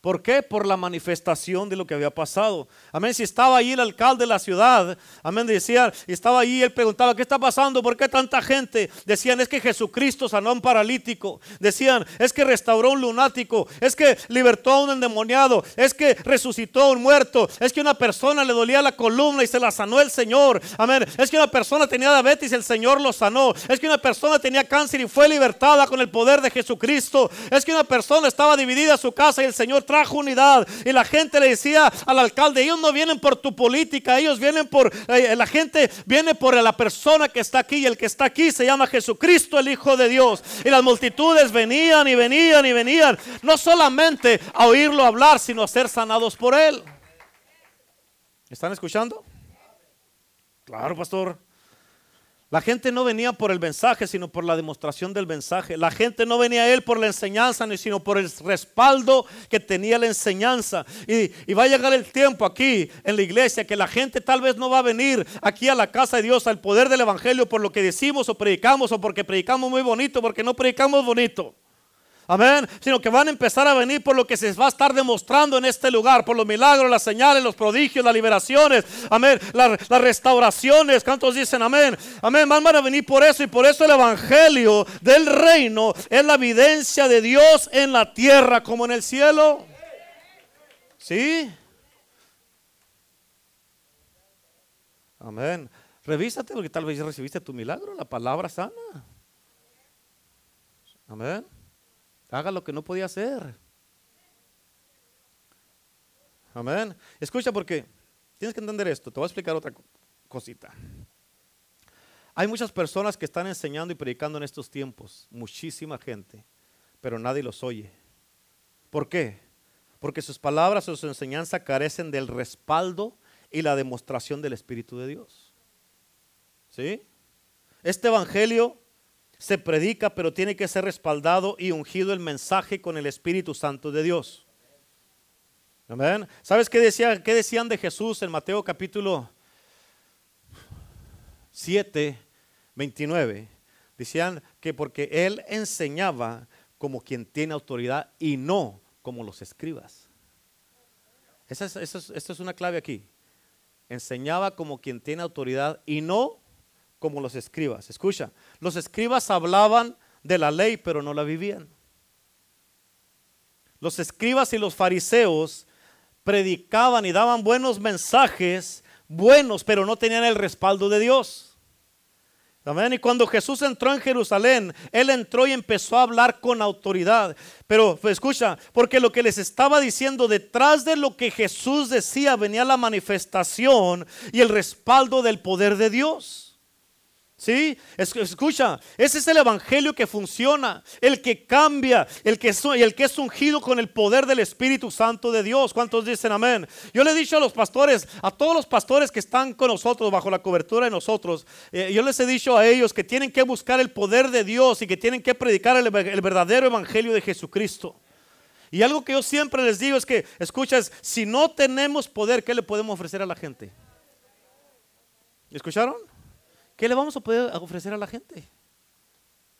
¿Por qué? Por la manifestación de lo que había pasado. Amén. Si estaba ahí el alcalde de la ciudad, amén, decía, estaba ahí, él preguntaba, ¿qué está pasando? ¿Por qué tanta gente? Decían, es que Jesucristo sanó a un paralítico. Decían, es que restauró a un lunático. Es que libertó a un endemoniado. Es que resucitó a un muerto. Es que una persona le dolía la columna y se la sanó el Señor. Amén. Es que una persona tenía diabetes y el Señor lo sanó. Es que una persona tenía cáncer y fue libertada con el poder de Jesucristo. Es que una persona estaba dividida en su casa y el Señor trajo unidad. Y la gente le decía al alcalde, ellos no vienen por tu política, ellos vienen por, eh, la gente viene por la persona que está aquí y el que está aquí se llama Jesucristo, el Hijo de Dios. Y las multitudes venían y venían y venían, no solamente a oírlo hablar, sino a ser sanados por él. ¿Están escuchando? Claro, pastor. La gente no venía por el mensaje, sino por la demostración del mensaje. La gente no venía a él por la enseñanza, sino por el respaldo que tenía la enseñanza. Y, va a llegar el tiempo aquí en la iglesia que la gente tal vez no va a venir aquí a la casa de Dios al poder del Evangelio por lo que decimos o predicamos o porque predicamos muy bonito, porque no predicamos bonito. Amén. Sino que van a empezar a venir por lo que se va a estar demostrando en este lugar, por los milagros, las señales, los prodigios, las liberaciones. Amén. Las, restauraciones. ¿Cuántos dicen amén? Amén. Van a venir por eso y por eso el evangelio del reino es la evidencia de Dios en la tierra como en el cielo. ¿Sí? Amén. Revísate porque tal vez recibiste tu milagro, la palabra sana. Amén. Haga lo que no podía hacer. Amén. Escucha porque tienes que entender esto. Te voy a explicar otra cosita. Hay muchas personas que están enseñando y predicando en estos tiempos. Muchísima gente. Pero nadie los oye. ¿Por qué? Porque sus palabras o su enseñanza carecen del respaldo y la demostración del Espíritu de Dios. ¿Sí? Este evangelio se predica, pero tiene que ser respaldado y ungido el mensaje con el Espíritu Santo de Dios. Amén. ¿Sabes qué, qué decían de Jesús en Mateo capítulo 7, 29? Decían que porque él enseñaba como quien tiene autoridad y no como los escribas. Esa es, esa es una clave aquí. Enseñaba como quien tiene autoridad y no como los escribas. Escucha, los escribas hablaban de la ley, pero no la vivían. Los escribas y los fariseos predicaban y daban buenos mensajes, buenos, pero no tenían el respaldo de Dios. Amén. Y cuando Jesús entró en Jerusalén, Él entró y empezó a hablar con autoridad. Pero pues, escucha, porque lo que les estaba diciendo, detrás de lo que Jesús decía, venía la manifestación y el respaldo del poder de Dios. ¿Sí? Escucha, ese es el evangelio que funciona, el que cambia, el que, es ungido con el poder del Espíritu Santo de Dios. ¿Cuántos dicen amén? Yo le he dicho a los pastores, a todos los pastores que están con nosotros, bajo la cobertura de nosotros, eh, yo les he dicho a ellos que tienen que buscar el poder de Dios y que tienen que predicar el, el verdadero evangelio de Jesucristo. Y algo que yo siempre les digo es que, escuchas, si no tenemos poder, ¿qué le podemos ofrecer a la gente? ¿Escucharon? ¿Qué le vamos a poder ofrecer a la gente?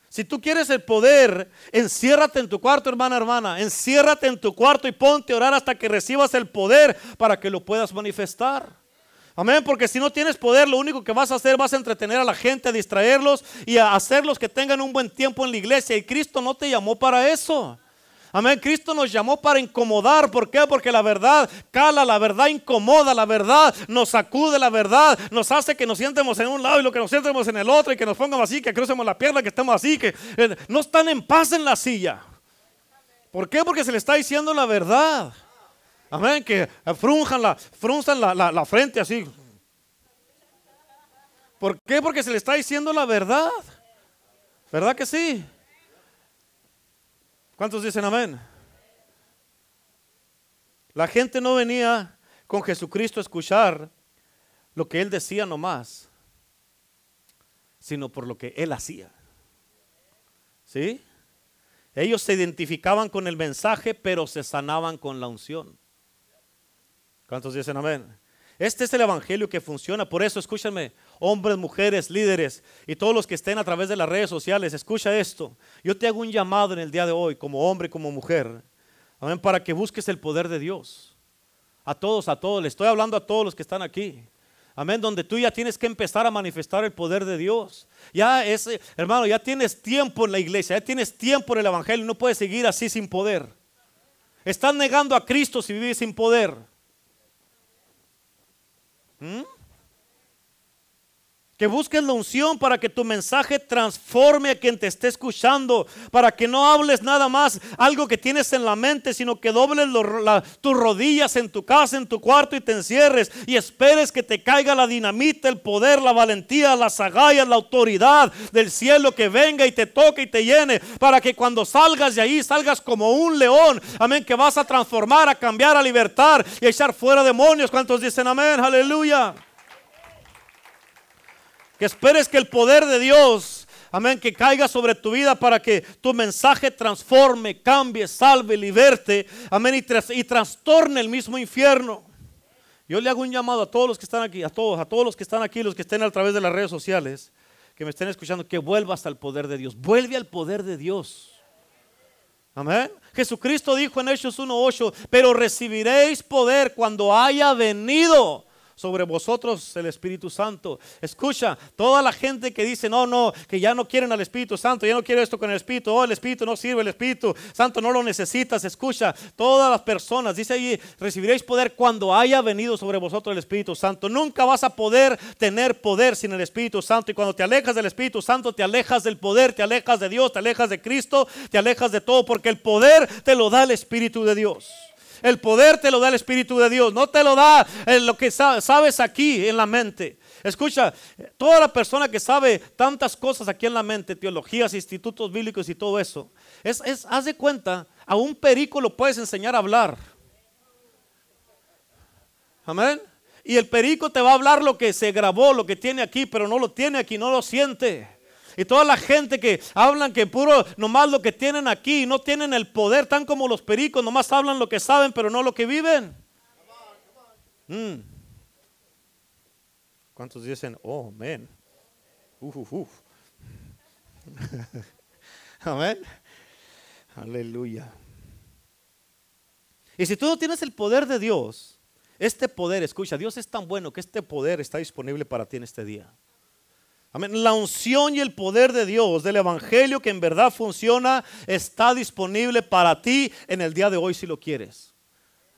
Si tú quieres el poder, enciérrate en tu cuarto, hermana, hermana. Enciérrate en tu cuarto y ponte a orar hasta que recibas el poder para que lo puedas manifestar. Amén, porque si no tienes poder, lo único que vas a hacer vas a entretener a la gente, a distraerlos y a hacerlos que tengan un buen tiempo en la iglesia. Y Cristo no te llamó para eso. Amén. Cristo nos llamó para incomodar. ¿Por qué? Porque la verdad cala, la verdad incomoda, la verdad nos sacude, la verdad nos hace que nos sientemos en un lado y lo que nos sientemos en el otro y que nos pongamos así, que crucemos la pierna, que estemos así, que eh, no están en paz en la silla. ¿Por qué? Porque se le está diciendo la verdad. Amén. Que frunjan la, frunzan la, la frente así. ¿Por qué? Porque se le está diciendo la verdad. ¿Verdad que sí? ¿Cuántos dicen amén? La gente no venía con Jesucristo a escuchar lo que Él decía nomás, sino por lo que Él hacía. ¿Sí? Ellos se identificaban con el mensaje, pero se sanaban con la unción. ¿Cuántos dicen amén? Este es el evangelio que funciona. Por eso, escúchame, hombres, mujeres, líderes y todos los que estén a través de las redes sociales, escucha esto. Yo te hago un llamado en el día de hoy, como hombre, como mujer, amén, para que busques el poder de Dios. A todos, a todos, le estoy hablando a todos los que están aquí. Amén, donde tú ya tienes que empezar a manifestar el poder de Dios. Ya es, hermano, ya tienes tiempo en la iglesia, ya tienes tiempo en el evangelio, no puedes seguir así sin poder. Estás negando a Cristo si vives sin poder. ¿Mm? Que busques la unción para que tu mensaje transforme a quien te esté escuchando. Para que no hables nada más algo que tienes en la mente, sino que dobles tus rodillas en tu casa, en tu cuarto y te encierres. Y esperes que te caiga la dinamita, el poder, la valentía, las agallas, la autoridad del cielo que venga y te toque y te llene. Para que cuando salgas de ahí salgas como un león. Amén. Que vas a transformar, a cambiar, a libertar y a echar fuera demonios. ¿Cuántos dicen amén? Aleluya. Que esperes que el poder de Dios, amén, que caiga sobre tu vida para que tu mensaje transforme, cambie, salve, liberte, amén, y, trastorne el mismo infierno. Yo le hago un llamado a todos los que están aquí, a todos, a todos los que están aquí, los que estén a través de las redes sociales, que me estén escuchando, que vuelvas al poder de Dios. Vuelve al poder de Dios. Amén. Jesucristo dijo en Hechos 1.8, pero recibiréis poder cuando haya venido sobre vosotros el Espíritu Santo. Escucha, toda la gente que dice, no, no, que ya no quieren al Espíritu Santo, ya no quiero esto con el Espíritu, oh, el Espíritu no sirve, el Espíritu Santo no lo necesitas. Escucha, todas las personas, dice allí, recibiréis poder cuando haya venido sobre vosotros el Espíritu Santo. Nunca vas a poder tener poder sin el Espíritu Santo. Y cuando te alejas del Espíritu Santo, te alejas del poder, te alejas de Dios, te alejas de Cristo, te alejas de todo, porque el poder te lo da el Espíritu de Dios. El poder te lo da el Espíritu de Dios, no te lo da en lo que sabes aquí en la mente. Escucha, toda la persona que sabe tantas cosas aquí en la mente, teologías, institutos bíblicos y todo eso, es, es haz de cuenta, a un perico lo puedes enseñar a hablar. Amén. Y el perico te va a hablar lo que se grabó, lo que tiene aquí, pero no lo tiene aquí, no lo siente. Y toda la gente que hablan que puro, nomás lo que tienen aquí, no tienen el poder, tan como los pericos, nomás hablan lo que saben, pero no lo que viven. Mm. ¿Cuántos dicen, oh, amén? [LAUGHS] Amén. Aleluya. Y si tú no tienes el poder de Dios, este poder, escucha, Dios es tan bueno que este poder está disponible para ti en este día. La unción y el poder de Dios, del Evangelio que en verdad funciona, está disponible para ti en el día de hoy si lo quieres.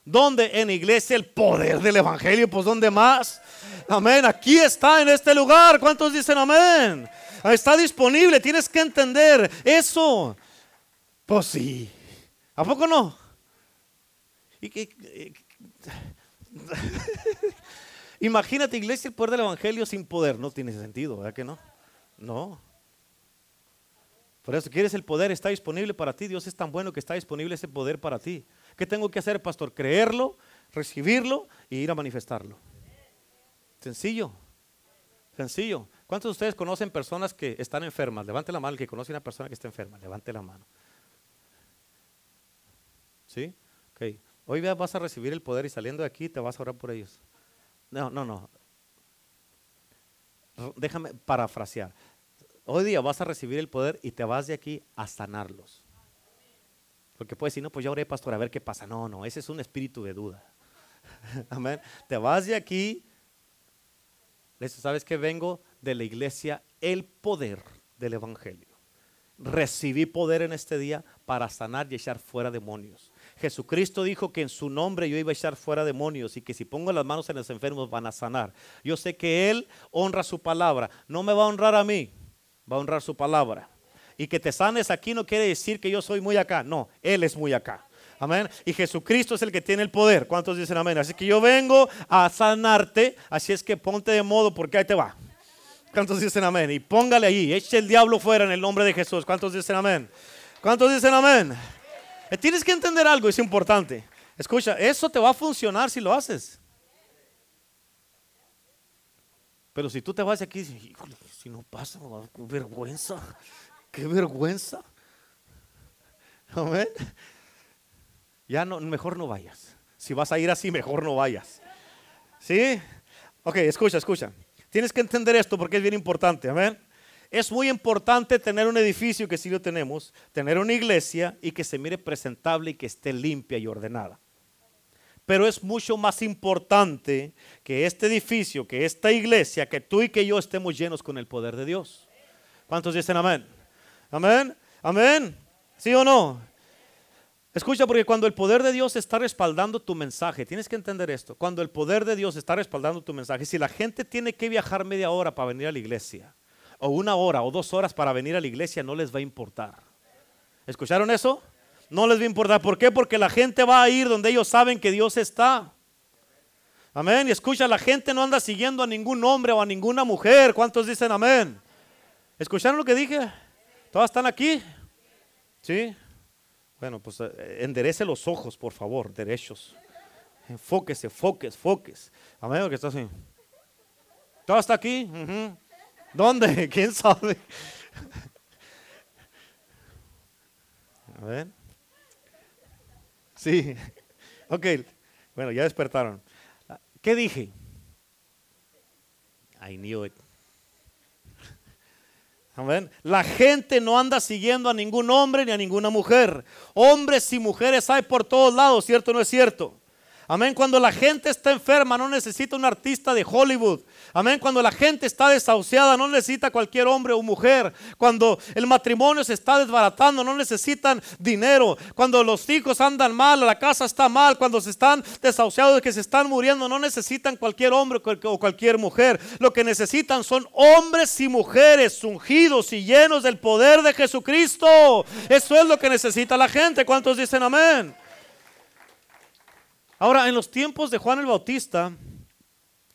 ¿Dónde? En iglesia el poder del Evangelio, pues ¿dónde más? Amén. Aquí está en este lugar. ¿Cuántos dicen amén? Está disponible, tienes que entender eso. Pues sí. ¿A poco no? Imagínate, iglesia, el poder del evangelio sin poder. No tiene sentido, ¿verdad que no? No. Por eso, ¿quieres el poder? Está disponible para ti. Dios es tan bueno que está disponible ese poder para ti. ¿Qué tengo que hacer, pastor? Creerlo, recibirlo y ir a manifestarlo. Sencillo. Sencillo. ¿Cuántos de ustedes conocen personas que están enfermas? Levante la mano el que conoce a una persona que está enferma. Levante la mano. ¿Sí? Ok. Hoy vas a recibir el poder y saliendo de aquí te vas a orar por ellos. No, no, no. Déjame parafrasear. Hoy día vas a recibir el poder y te vas de aquí a sanarlos. Porque puedes decir, no, pues ya oré, pastor, a ver qué pasa. No, no, ese es un espíritu de duda. [LAUGHS] Amén. Te vas de aquí. ¿Sabes que vengo de la iglesia? El poder del evangelio. Recibí poder en este día para sanar y echar fuera demonios. Jesucristo dijo que en su nombre yo iba a echar fuera demonios y que si pongo las manos en los enfermos van a sanar. Yo sé que Él honra su palabra. No me va a honrar a mí, va a honrar su palabra. Y que te sanes aquí no quiere decir que yo soy muy acá. No, Él es muy acá. Amén. Y Jesucristo es el que tiene el poder. ¿Cuántos dicen amén? Así que yo vengo a sanarte. Así es que ponte de modo porque ahí te va. ¿Cuántos dicen amén? Y póngale ahí, eche el diablo fuera en el nombre de Jesús. ¿Cuántos dicen amén? ¿Cuántos dicen amén? Eh, tienes que entender algo, es importante. Escucha, eso te va a funcionar si lo haces. Pero si tú te vas aquí, si no pasa, qué vergüenza, qué vergüenza. Amén. Ya no, mejor no vayas. Si vas a ir así, mejor no vayas. ¿Sí? Ok, escucha, escucha. Tienes que entender esto porque es bien importante. Amén. Es muy importante tener un edificio que sí lo tenemos, tener una iglesia y que se mire presentable y que esté limpia y ordenada. Pero es mucho más importante que este edificio, que esta iglesia, que tú y que yo estemos llenos con el poder de Dios. ¿Cuántos dicen amén? Amén. Amén. ¿Sí o no? Escucha, porque cuando el poder de Dios está respaldando tu mensaje, tienes que entender esto, cuando el poder de Dios está respaldando tu mensaje, si la gente tiene que viajar media hora para venir a la iglesia, o una hora o dos horas para venir a la iglesia, no les va a importar. ¿Escucharon eso? No les va a importar. ¿Por qué? Porque la gente va a ir donde ellos saben que Dios está. Amén. Y escucha, la gente no anda siguiendo a ningún hombre o a ninguna mujer. ¿Cuántos dicen amén? ¿Escucharon lo que dije? ¿Todas están aquí? ¿Sí? Bueno, pues eh, enderece los ojos, por favor, derechos. Enfóquese, enfóquese, enfóquese. Amén, que está así. ¿Todo está aquí? ¿Dónde? [LAUGHS] ¿Quién sabe? A ver. Sí. [LAUGHS] Ok. Bueno, ya despertaron. ¿Qué dije? I knew it. Amén. La gente no anda siguiendo a ningún hombre ni a ninguna mujer. Hombres y mujeres hay por todos lados, ¿cierto o no es cierto? Amén. Cuando la gente está enferma, no necesita un artista de Hollywood. Amén. Cuando la gente está desahuciada, no necesita cualquier hombre o mujer. Cuando el matrimonio se está desbaratando, no necesitan dinero. Cuando los hijos andan mal, la casa está mal. Cuando se están desahuciados, que se están muriendo, no necesitan cualquier hombre o cualquier mujer. Lo que necesitan son hombres y mujeres ungidos y llenos del poder de Jesucristo. Eso es lo que necesita la gente. ¿Cuántos dicen amén? Ahora, en los tiempos de Juan el Bautista,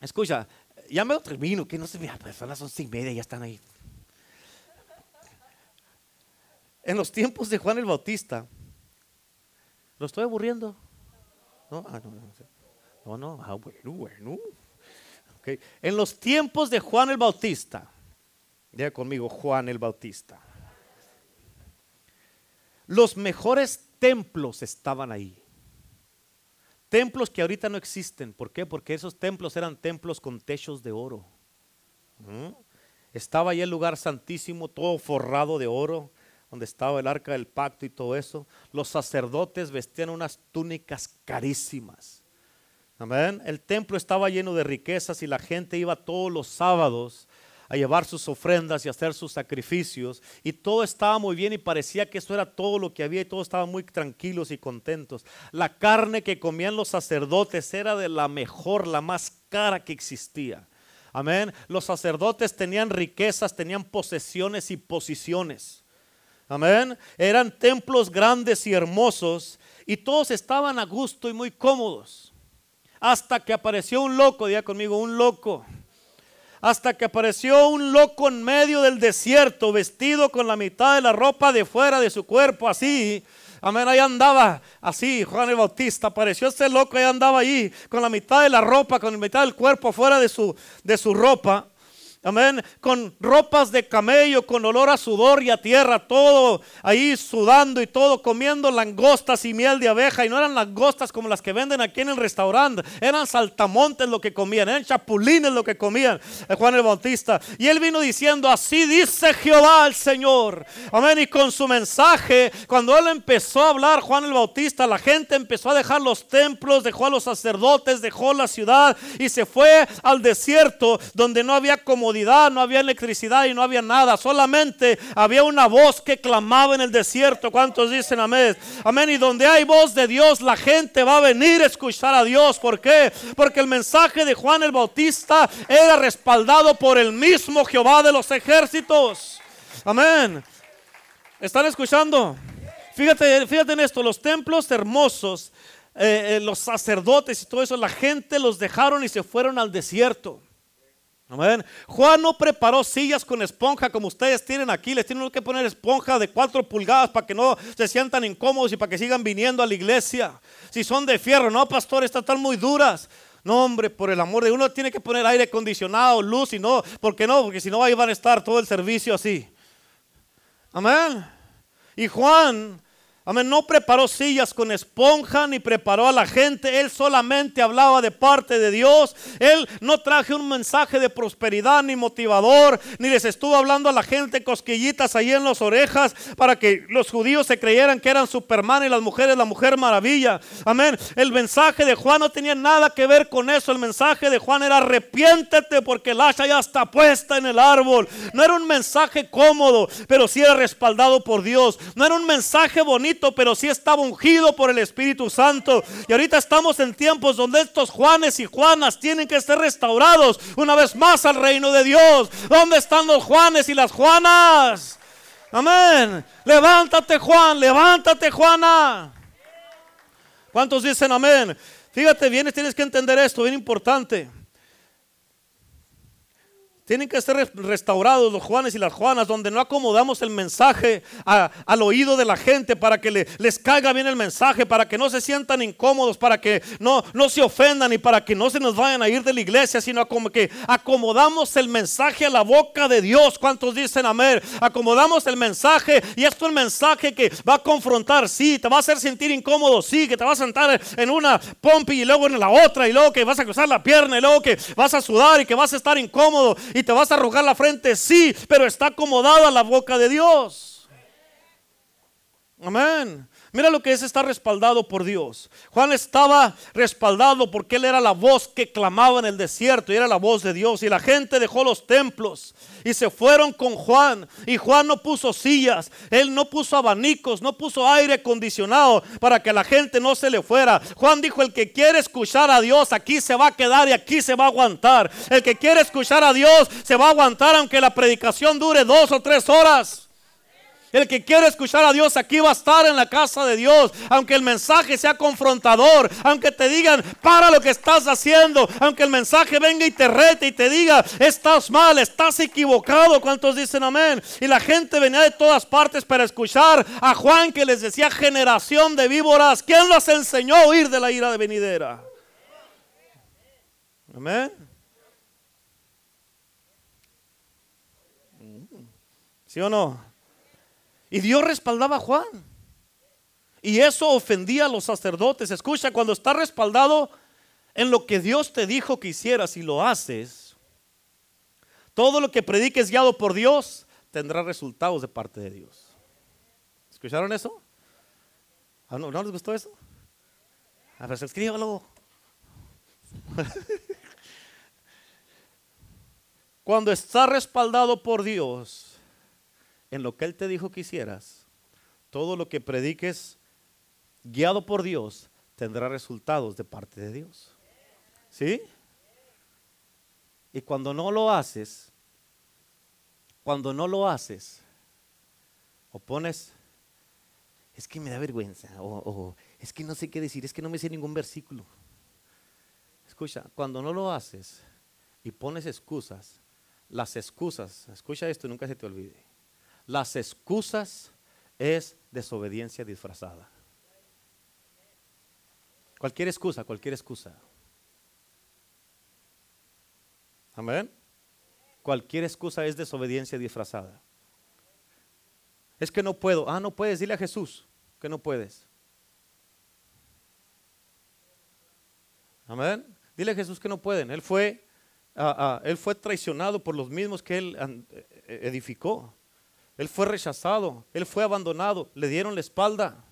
escucha, ya me lo termino, que no se vea, pues son las once y media, ya están ahí. En los tiempos de Juan el Bautista, ¿lo estoy aburriendo? No, ah, no, no, no, ah, bueno, bueno. En los tiempos de Juan el Bautista, diga conmigo, Juan el Bautista, los mejores templos estaban ahí. Templos que ahorita no existen. ¿Por qué? Porque esos templos eran templos con techos de oro. ¿Mm? Estaba ahí el lugar santísimo, todo forrado de oro, donde estaba el arca del pacto y todo eso. Los sacerdotes vestían unas túnicas carísimas. Amén. El templo estaba lleno de riquezas y la gente iba todos los sábados a llevar sus ofrendas y hacer sus sacrificios. Y todo estaba muy bien y parecía que eso era todo lo que había y todos estaban muy tranquilos y contentos. La carne que comían los sacerdotes era de la mejor, la más cara que existía. Amén. Los sacerdotes tenían riquezas, tenían posesiones y posiciones. Amén. Eran templos grandes y hermosos y todos estaban a gusto y muy cómodos. Hasta que apareció un loco, diga conmigo, un loco. Hasta que apareció un loco en medio del desierto, vestido con la mitad de la ropa de fuera de su cuerpo, así. Amén, ahí andaba así, Juan el Bautista, apareció este loco, ahí andaba ahí, con la mitad de la ropa, con la mitad del cuerpo fuera de su, de su ropa. Amén. Con ropas de camello, con olor a sudor y a tierra, todo ahí sudando y todo comiendo langostas y miel de abeja. Y no eran langostas como las que venden aquí en el restaurante, eran saltamontes lo que comían, eran chapulines lo que comían eh, Juan el Bautista. Y él vino diciendo: Así dice Jehová el Señor. Amén. Y con su mensaje, cuando él empezó a hablar, Juan el Bautista, la gente empezó a dejar los templos, dejó a los sacerdotes, dejó la ciudad y se fue al desierto donde no había comodidad no había electricidad y no había nada. Solamente había una voz que clamaba en el desierto. ¿Cuántos dicen amén? Amén. Y donde hay voz de Dios, la gente va a venir a escuchar a Dios. ¿Por qué? Porque el mensaje de Juan el Bautista era respaldado por el mismo Jehová de los ejércitos. Amén. ¿Están escuchando? Fíjate, fíjate en esto, los templos hermosos, eh, eh, los sacerdotes y todo eso, la gente los dejaron y se fueron al desierto. Juan no preparó sillas con esponja como ustedes tienen aquí. Les tienen que poner esponja de cuatro pulgadas para que no se sientan incómodos y para que sigan viniendo a la iglesia. Si son de fierro, no, pastor, están muy duras. No, hombre, por el amor de uno tiene que poner aire acondicionado, luz y no, ¿por qué no? Porque si no ahí van a estar todo el servicio así. Amén. Y Juan Amén. No preparó sillas con esponja ni preparó a la gente. Él solamente hablaba de parte de Dios. Él no traje un mensaje de prosperidad ni motivador. Ni les estuvo hablando a la gente cosquillitas ahí en las orejas para que los judíos se creyeran que eran Superman y las mujeres la mujer maravilla. Amén. El mensaje de Juan no tenía nada que ver con eso. El mensaje de Juan era arrepiéntete porque el hacha ya está puesta en el árbol. No era un mensaje cómodo, pero sí era respaldado por Dios. No era un mensaje bonito pero sí estaba ungido por el Espíritu Santo. Y ahorita estamos en tiempos donde estos Juanes y Juanas tienen que ser restaurados una vez más al reino de Dios. ¿Dónde están los Juanes y las Juanas? Amén. Levántate Juan, levántate Juana. ¿Cuántos dicen amén? Fíjate bien, tienes que entender esto, bien importante. Tienen que ser restaurados los Juanes y las Juanas, donde no acomodamos el mensaje al oído de la gente para que les caiga bien el mensaje, para que no se sientan incómodos, para que no, se ofendan y para que no se nos vayan a ir de la iglesia, sino como que acomodamos el mensaje a la boca de Dios. ¿Cuántos dicen amén? Acomodamos el mensaje y esto es un mensaje que va a confrontar, sí, te va a hacer sentir incómodo, sí, que te va a sentar en una pompi y luego en la otra y luego que vas a cruzar la pierna y luego que vas a sudar y que vas a estar incómodo y te vas a arrugar la frente, sí, pero está acomodada la boca de Dios. Amén. Mira lo que es estar respaldado por Dios. Juan estaba respaldado porque él era la voz que clamaba en el desierto y era la voz de Dios. Y la gente dejó los templos y se fueron con Juan. Y Juan no puso sillas, él no puso abanicos, no puso aire acondicionado para que la gente no se le fuera. Juan dijo, el que quiere escuchar a Dios aquí se va a quedar y aquí se va a aguantar. El que quiere escuchar a Dios se va a aguantar aunque la predicación dure dos o tres horas. El que quiere escuchar a Dios aquí va a estar en la casa de Dios. Aunque el mensaje sea confrontador, aunque te digan, para lo que estás haciendo, aunque el mensaje venga y te rete y te diga, estás mal, estás equivocado. ¿Cuántos dicen amén? Y la gente venía de todas partes para escuchar a Juan que les decía generación de víboras. ¿Quién los enseñó a huir de la ira de venidera? Amén. ¿Sí o no? Y Dios respaldaba a Juan. Y eso ofendía a los sacerdotes. Escucha, cuando está respaldado en lo que Dios te dijo que hicieras y lo haces, todo lo que prediques guiado por Dios tendrá resultados de parte de Dios. ¿Escucharon eso? ¿Ah, no, les gustó eso? A ver, escríbalo. [LAUGHS] Cuando está respaldado por Dios, en lo que Él te dijo que hicieras, todo lo que prediques guiado por Dios tendrá resultados de parte de Dios. ¿Sí? Y cuando no lo haces, cuando no lo haces, o pones, es que me da vergüenza, o, o es que no sé qué decir, es que no me sé ningún versículo. Escucha, cuando no lo haces y pones excusas, las excusas, escucha esto nunca se te olvide, las excusas es desobediencia disfrazada. Cualquier excusa, cualquier excusa. Amén. Cualquier excusa es desobediencia disfrazada. Es que no puedo. Ah, no puedes. Dile a Jesús que no puedes. Amén. Dile a Jesús que no pueden. Él fue, ah, ah, él fue traicionado por los mismos que él eh, edificó. Él fue rechazado. Él fue abandonado. Le dieron la espalda.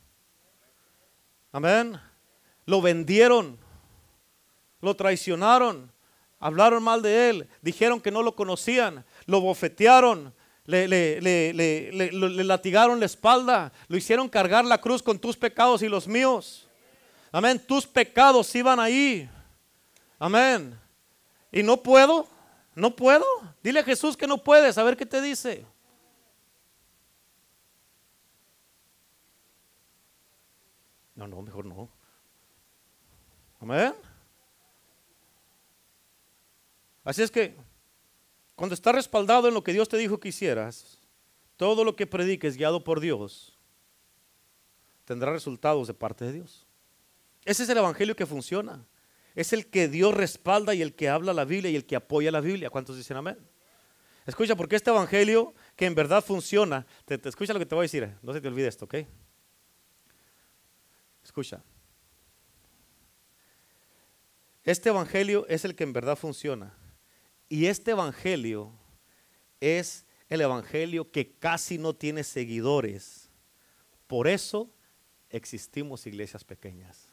Amén. Lo vendieron. Lo traicionaron hablaron mal de él, dijeron que no lo conocían, lo bofetearon, le, le, latigaron la espalda, lo hicieron cargar la cruz con tus pecados y los míos. Amén, tus pecados iban ahí. Amén. Y no puedo, no puedo. Dile a Jesús que no puedes, a ver qué te dice. No, no, mejor no. Amén. Así es que cuando estás respaldado en lo que Dios te dijo que hicieras, todo lo que prediques guiado por Dios tendrá resultados de parte de Dios. Ese es el evangelio que funciona. Es el que Dios respalda y el que habla la Biblia y el que apoya la Biblia. ¿Cuántos dicen amén? Escucha, porque este evangelio que en verdad funciona, te, escucha lo que te voy a decir, no se te olvide esto, ¿ok? Escucha. Este evangelio es el que en verdad funciona. Y este evangelio es el evangelio que casi no tiene seguidores. Por eso existimos iglesias pequeñas.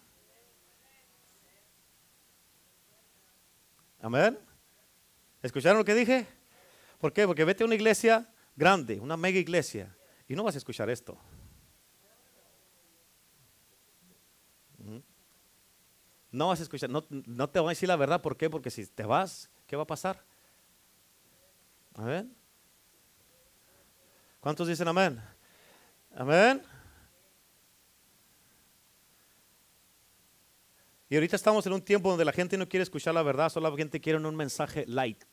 Amén. ¿Escucharon lo que dije? ¿Por qué? Porque vete a una iglesia grande, una mega iglesia, y no vas a escuchar esto. No vas a escuchar, no, no te voy a decir la verdad. ¿Por qué? Porque si te vas, ¿qué va a pasar? Amén. ¿Cuántos dicen amén? Amén. Y ahorita estamos en un tiempo donde la gente no quiere escuchar la verdad, solo la gente quiere un mensaje light.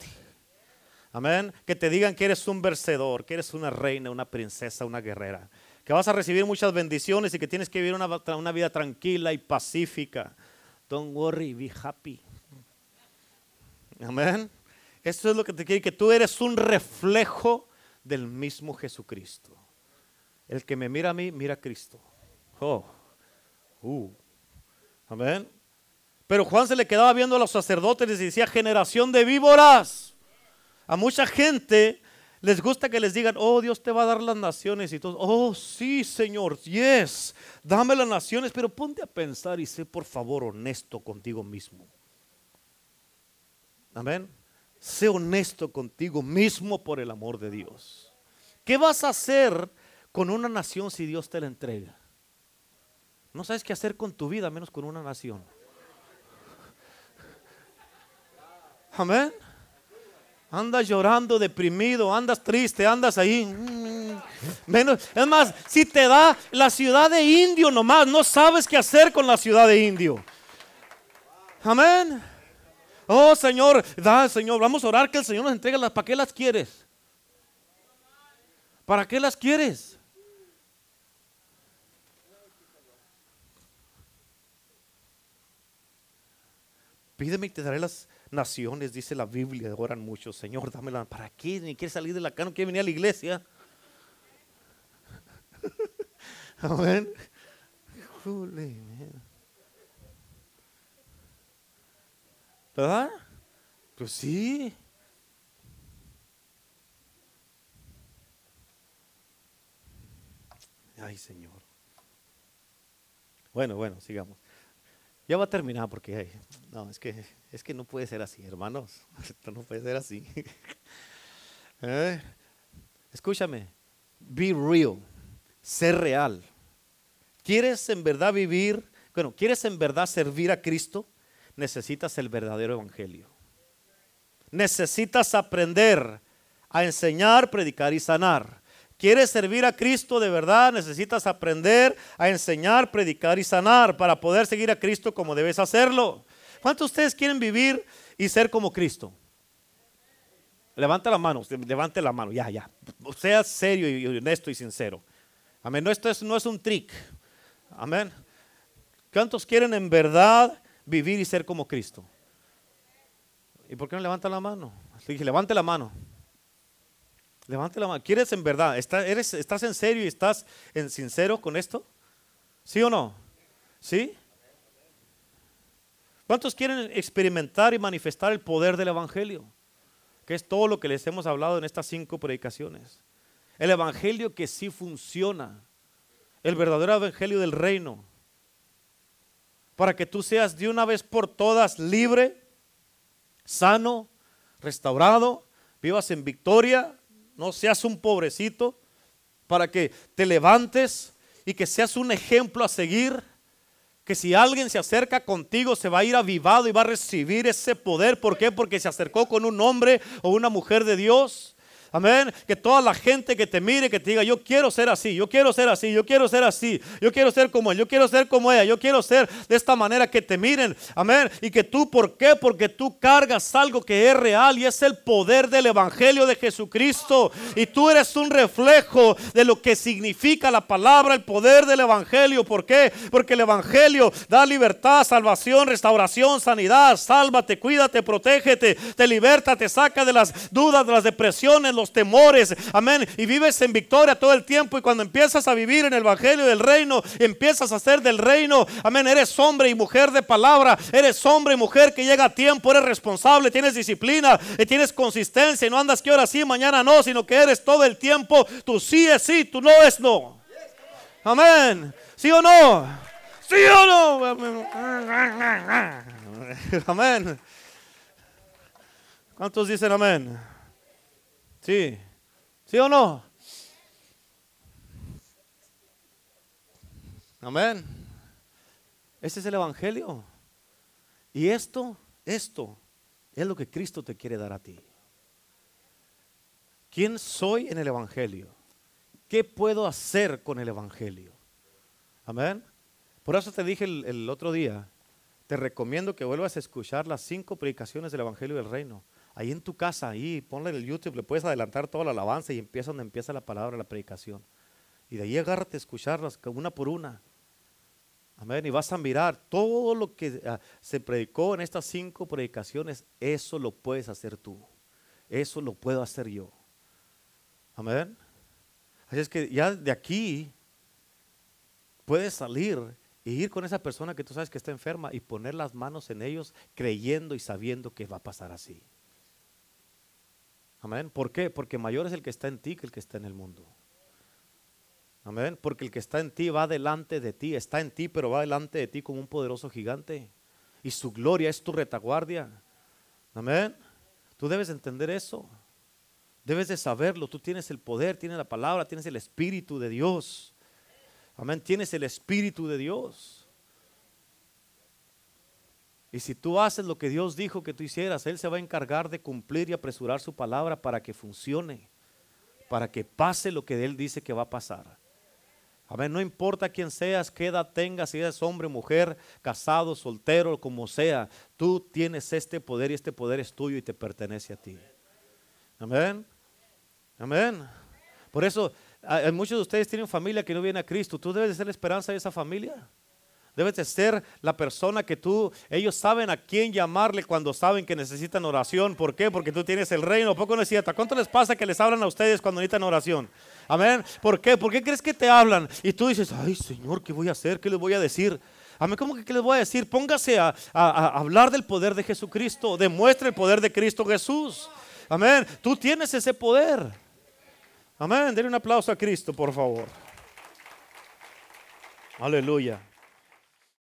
Amén. Que te digan que eres un vencedor, que eres una reina, una princesa, una guerrera. Que vas a recibir muchas bendiciones y que tienes que vivir una, una vida tranquila y pacífica. Don't worry, be happy. Amén. Esto es lo que te quiere, que tú eres un reflejo del mismo Jesucristo. El que me mira a mí, mira a Cristo. Oh, uh. Amén. Pero Juan se le quedaba viendo a los sacerdotes y decía, generación de víboras. A mucha gente les gusta que les digan, oh, Dios te va a dar las naciones y todo. Oh, sí, Señor, yes, dame las naciones, pero ponte a pensar y sé por favor honesto contigo mismo. Amén. Sé honesto contigo mismo por el amor de Dios. ¿Qué vas a hacer con una nación si Dios te la entrega? No sabes qué hacer con tu vida menos con una nación. Amén. Andas llorando, deprimido, andas triste, andas ahí. Menos, es más, si te da la ciudad de indio nomás, no sabes qué hacer con la ciudad de indio. Amén. Oh Señor, da Señor, vamos a orar que el Señor nos entregue las. ¿Para qué las quieres? ¿Para qué las quieres? Pídeme y te daré las naciones, dice la Biblia, oran mucho. Señor, dámela. ¿Para qué? Ni quiere salir de la cama, no quiere venir a la iglesia. [LAUGHS] Amén. ¿Verdad? Pues sí. Ay, Señor. Bueno, bueno, sigamos. Ya va a terminar porque no, es que es que no puede ser así, hermanos. [LAUGHS] Esto no puede ser así. [LAUGHS] Escúchame. Be real. Ser real. ¿Quieres en verdad vivir? Bueno, ¿quieres en verdad servir a Cristo? necesitas el verdadero evangelio. necesitas aprender a enseñar, predicar y sanar. ¿Quieres servir a Cristo de verdad? Necesitas aprender a enseñar, predicar y sanar para poder seguir a Cristo como debes hacerlo. ¿Cuántos de ustedes quieren vivir y ser como Cristo? Levanta la mano, levante la mano, ya, ya. Sea serio y honesto y sincero. Amén. No, esto no es un trick. Amén. ¿Cuántos quieren en verdad vivir y ser como Cristo? ¿Y por qué no levanta la mano? dije, levante la mano. Levante la mano. ¿Quieres en verdad? ¿Estás, eres, ¿Estás en serio y estás en sincero con esto? ¿Sí o no? ¿Sí? ¿Cuántos quieren experimentar y manifestar el poder del Evangelio? Que es todo lo que les hemos hablado en estas cinco predicaciones. El Evangelio que sí funciona. El verdadero Evangelio del reino. Para que tú seas de una vez por todas libre, sano, restaurado, vivas en victoria, no seas un pobrecito, para que te levantes y que seas un ejemplo a seguir. Que si alguien se acerca contigo se va a ir avivado y va a recibir ese poder. ¿Por qué? Porque se acercó con un hombre o una mujer de Dios. Amén. Que toda la gente que te mire, que te diga, yo quiero ser así, yo quiero ser así, yo quiero ser así, yo quiero ser como él, yo quiero ser como ella, yo quiero ser de esta manera que te miren. Amén. Y que tú, ¿por qué? Porque tú cargas algo que es real y es el poder del Evangelio de Jesucristo. Y tú eres un reflejo de lo que significa la palabra, el poder del Evangelio. ¿Por qué? Porque el Evangelio da libertad, salvación, restauración, sanidad. Sálvate, cuídate, protégete, te liberta, te saca de las dudas, de las depresiones los temores, amén, y vives en victoria todo el tiempo y cuando empiezas a vivir en el Evangelio del reino, empiezas a ser del reino, amén, eres hombre y mujer de palabra, eres hombre y mujer que llega a tiempo, eres responsable, tienes disciplina, y tienes consistencia y no andas que ahora sí, mañana no, sino que eres todo el tiempo, tú sí es sí, tú no es no. Amén. ¿Sí o no? ¿Sí o no? Amén. ¿Cuántos dicen amén? Sí. ¿Sí o no? Amén. Ese es el Evangelio. Y esto, esto es lo que Cristo te quiere dar a ti. ¿Quién soy en el Evangelio? ¿Qué puedo hacer con el Evangelio? Amén. Por eso te dije el, el otro día, te recomiendo que vuelvas a escuchar las cinco predicaciones del Evangelio del Reino ahí en tu casa, ahí, ponle el YouTube, le puedes adelantar toda la alabanza y empieza donde empieza la palabra, la predicación. Y de ahí agárrate a escucharlas una por una. Amén. Y vas a mirar todo lo que ah, se predicó en estas cinco predicaciones, eso lo puedes hacer tú. Eso lo puedo hacer yo. Amén. Así es que ya de aquí puedes salir e ir con esa persona que tú sabes que está enferma y poner las manos en ellos creyendo y sabiendo que va a pasar así. Amén. ¿Por qué? Porque mayor es el que está en ti que el que está en el mundo. Amén. Porque el que está en ti va delante de ti, está en ti, pero va delante de ti como un poderoso gigante. Y su gloria es tu retaguardia. Amén. Tú debes entender eso. Debes de saberlo. Tú tienes el poder, tienes la palabra, tienes el Espíritu de Dios. Amén. Tienes el Espíritu de Dios. Y si tú haces lo que Dios dijo que tú hicieras, Él se va a encargar de cumplir y apresurar su palabra para que funcione, para que pase lo que Él dice que va a pasar. A ver, no importa quién seas, qué edad tengas, si eres hombre, mujer, casado, soltero, como sea, tú tienes este poder y este poder es tuyo y te pertenece a ti. Amén. Amén. Por eso, muchos de ustedes tienen familia que no viene a Cristo. Tú debes de ser la esperanza de esa familia. Debes de ser la persona que tú, ellos saben a quién llamarle cuando saben que necesitan oración. ¿Por qué? Porque tú tienes el reino. ¿Poco no? ¿Cuánto les pasa que les hablan a ustedes cuando necesitan oración? Amén. ¿Por qué? ¿Por qué crees que te hablan? Y tú dices, ay Señor, ¿qué voy a hacer? ¿Qué les voy a decir? Amén, ¿cómo que qué les voy a decir? Póngase a, a hablar del poder de Jesucristo. Demuestre el poder de Cristo Jesús. Amén. Tú tienes ese poder. Amén. Denle un aplauso a Cristo, por favor. Aleluya.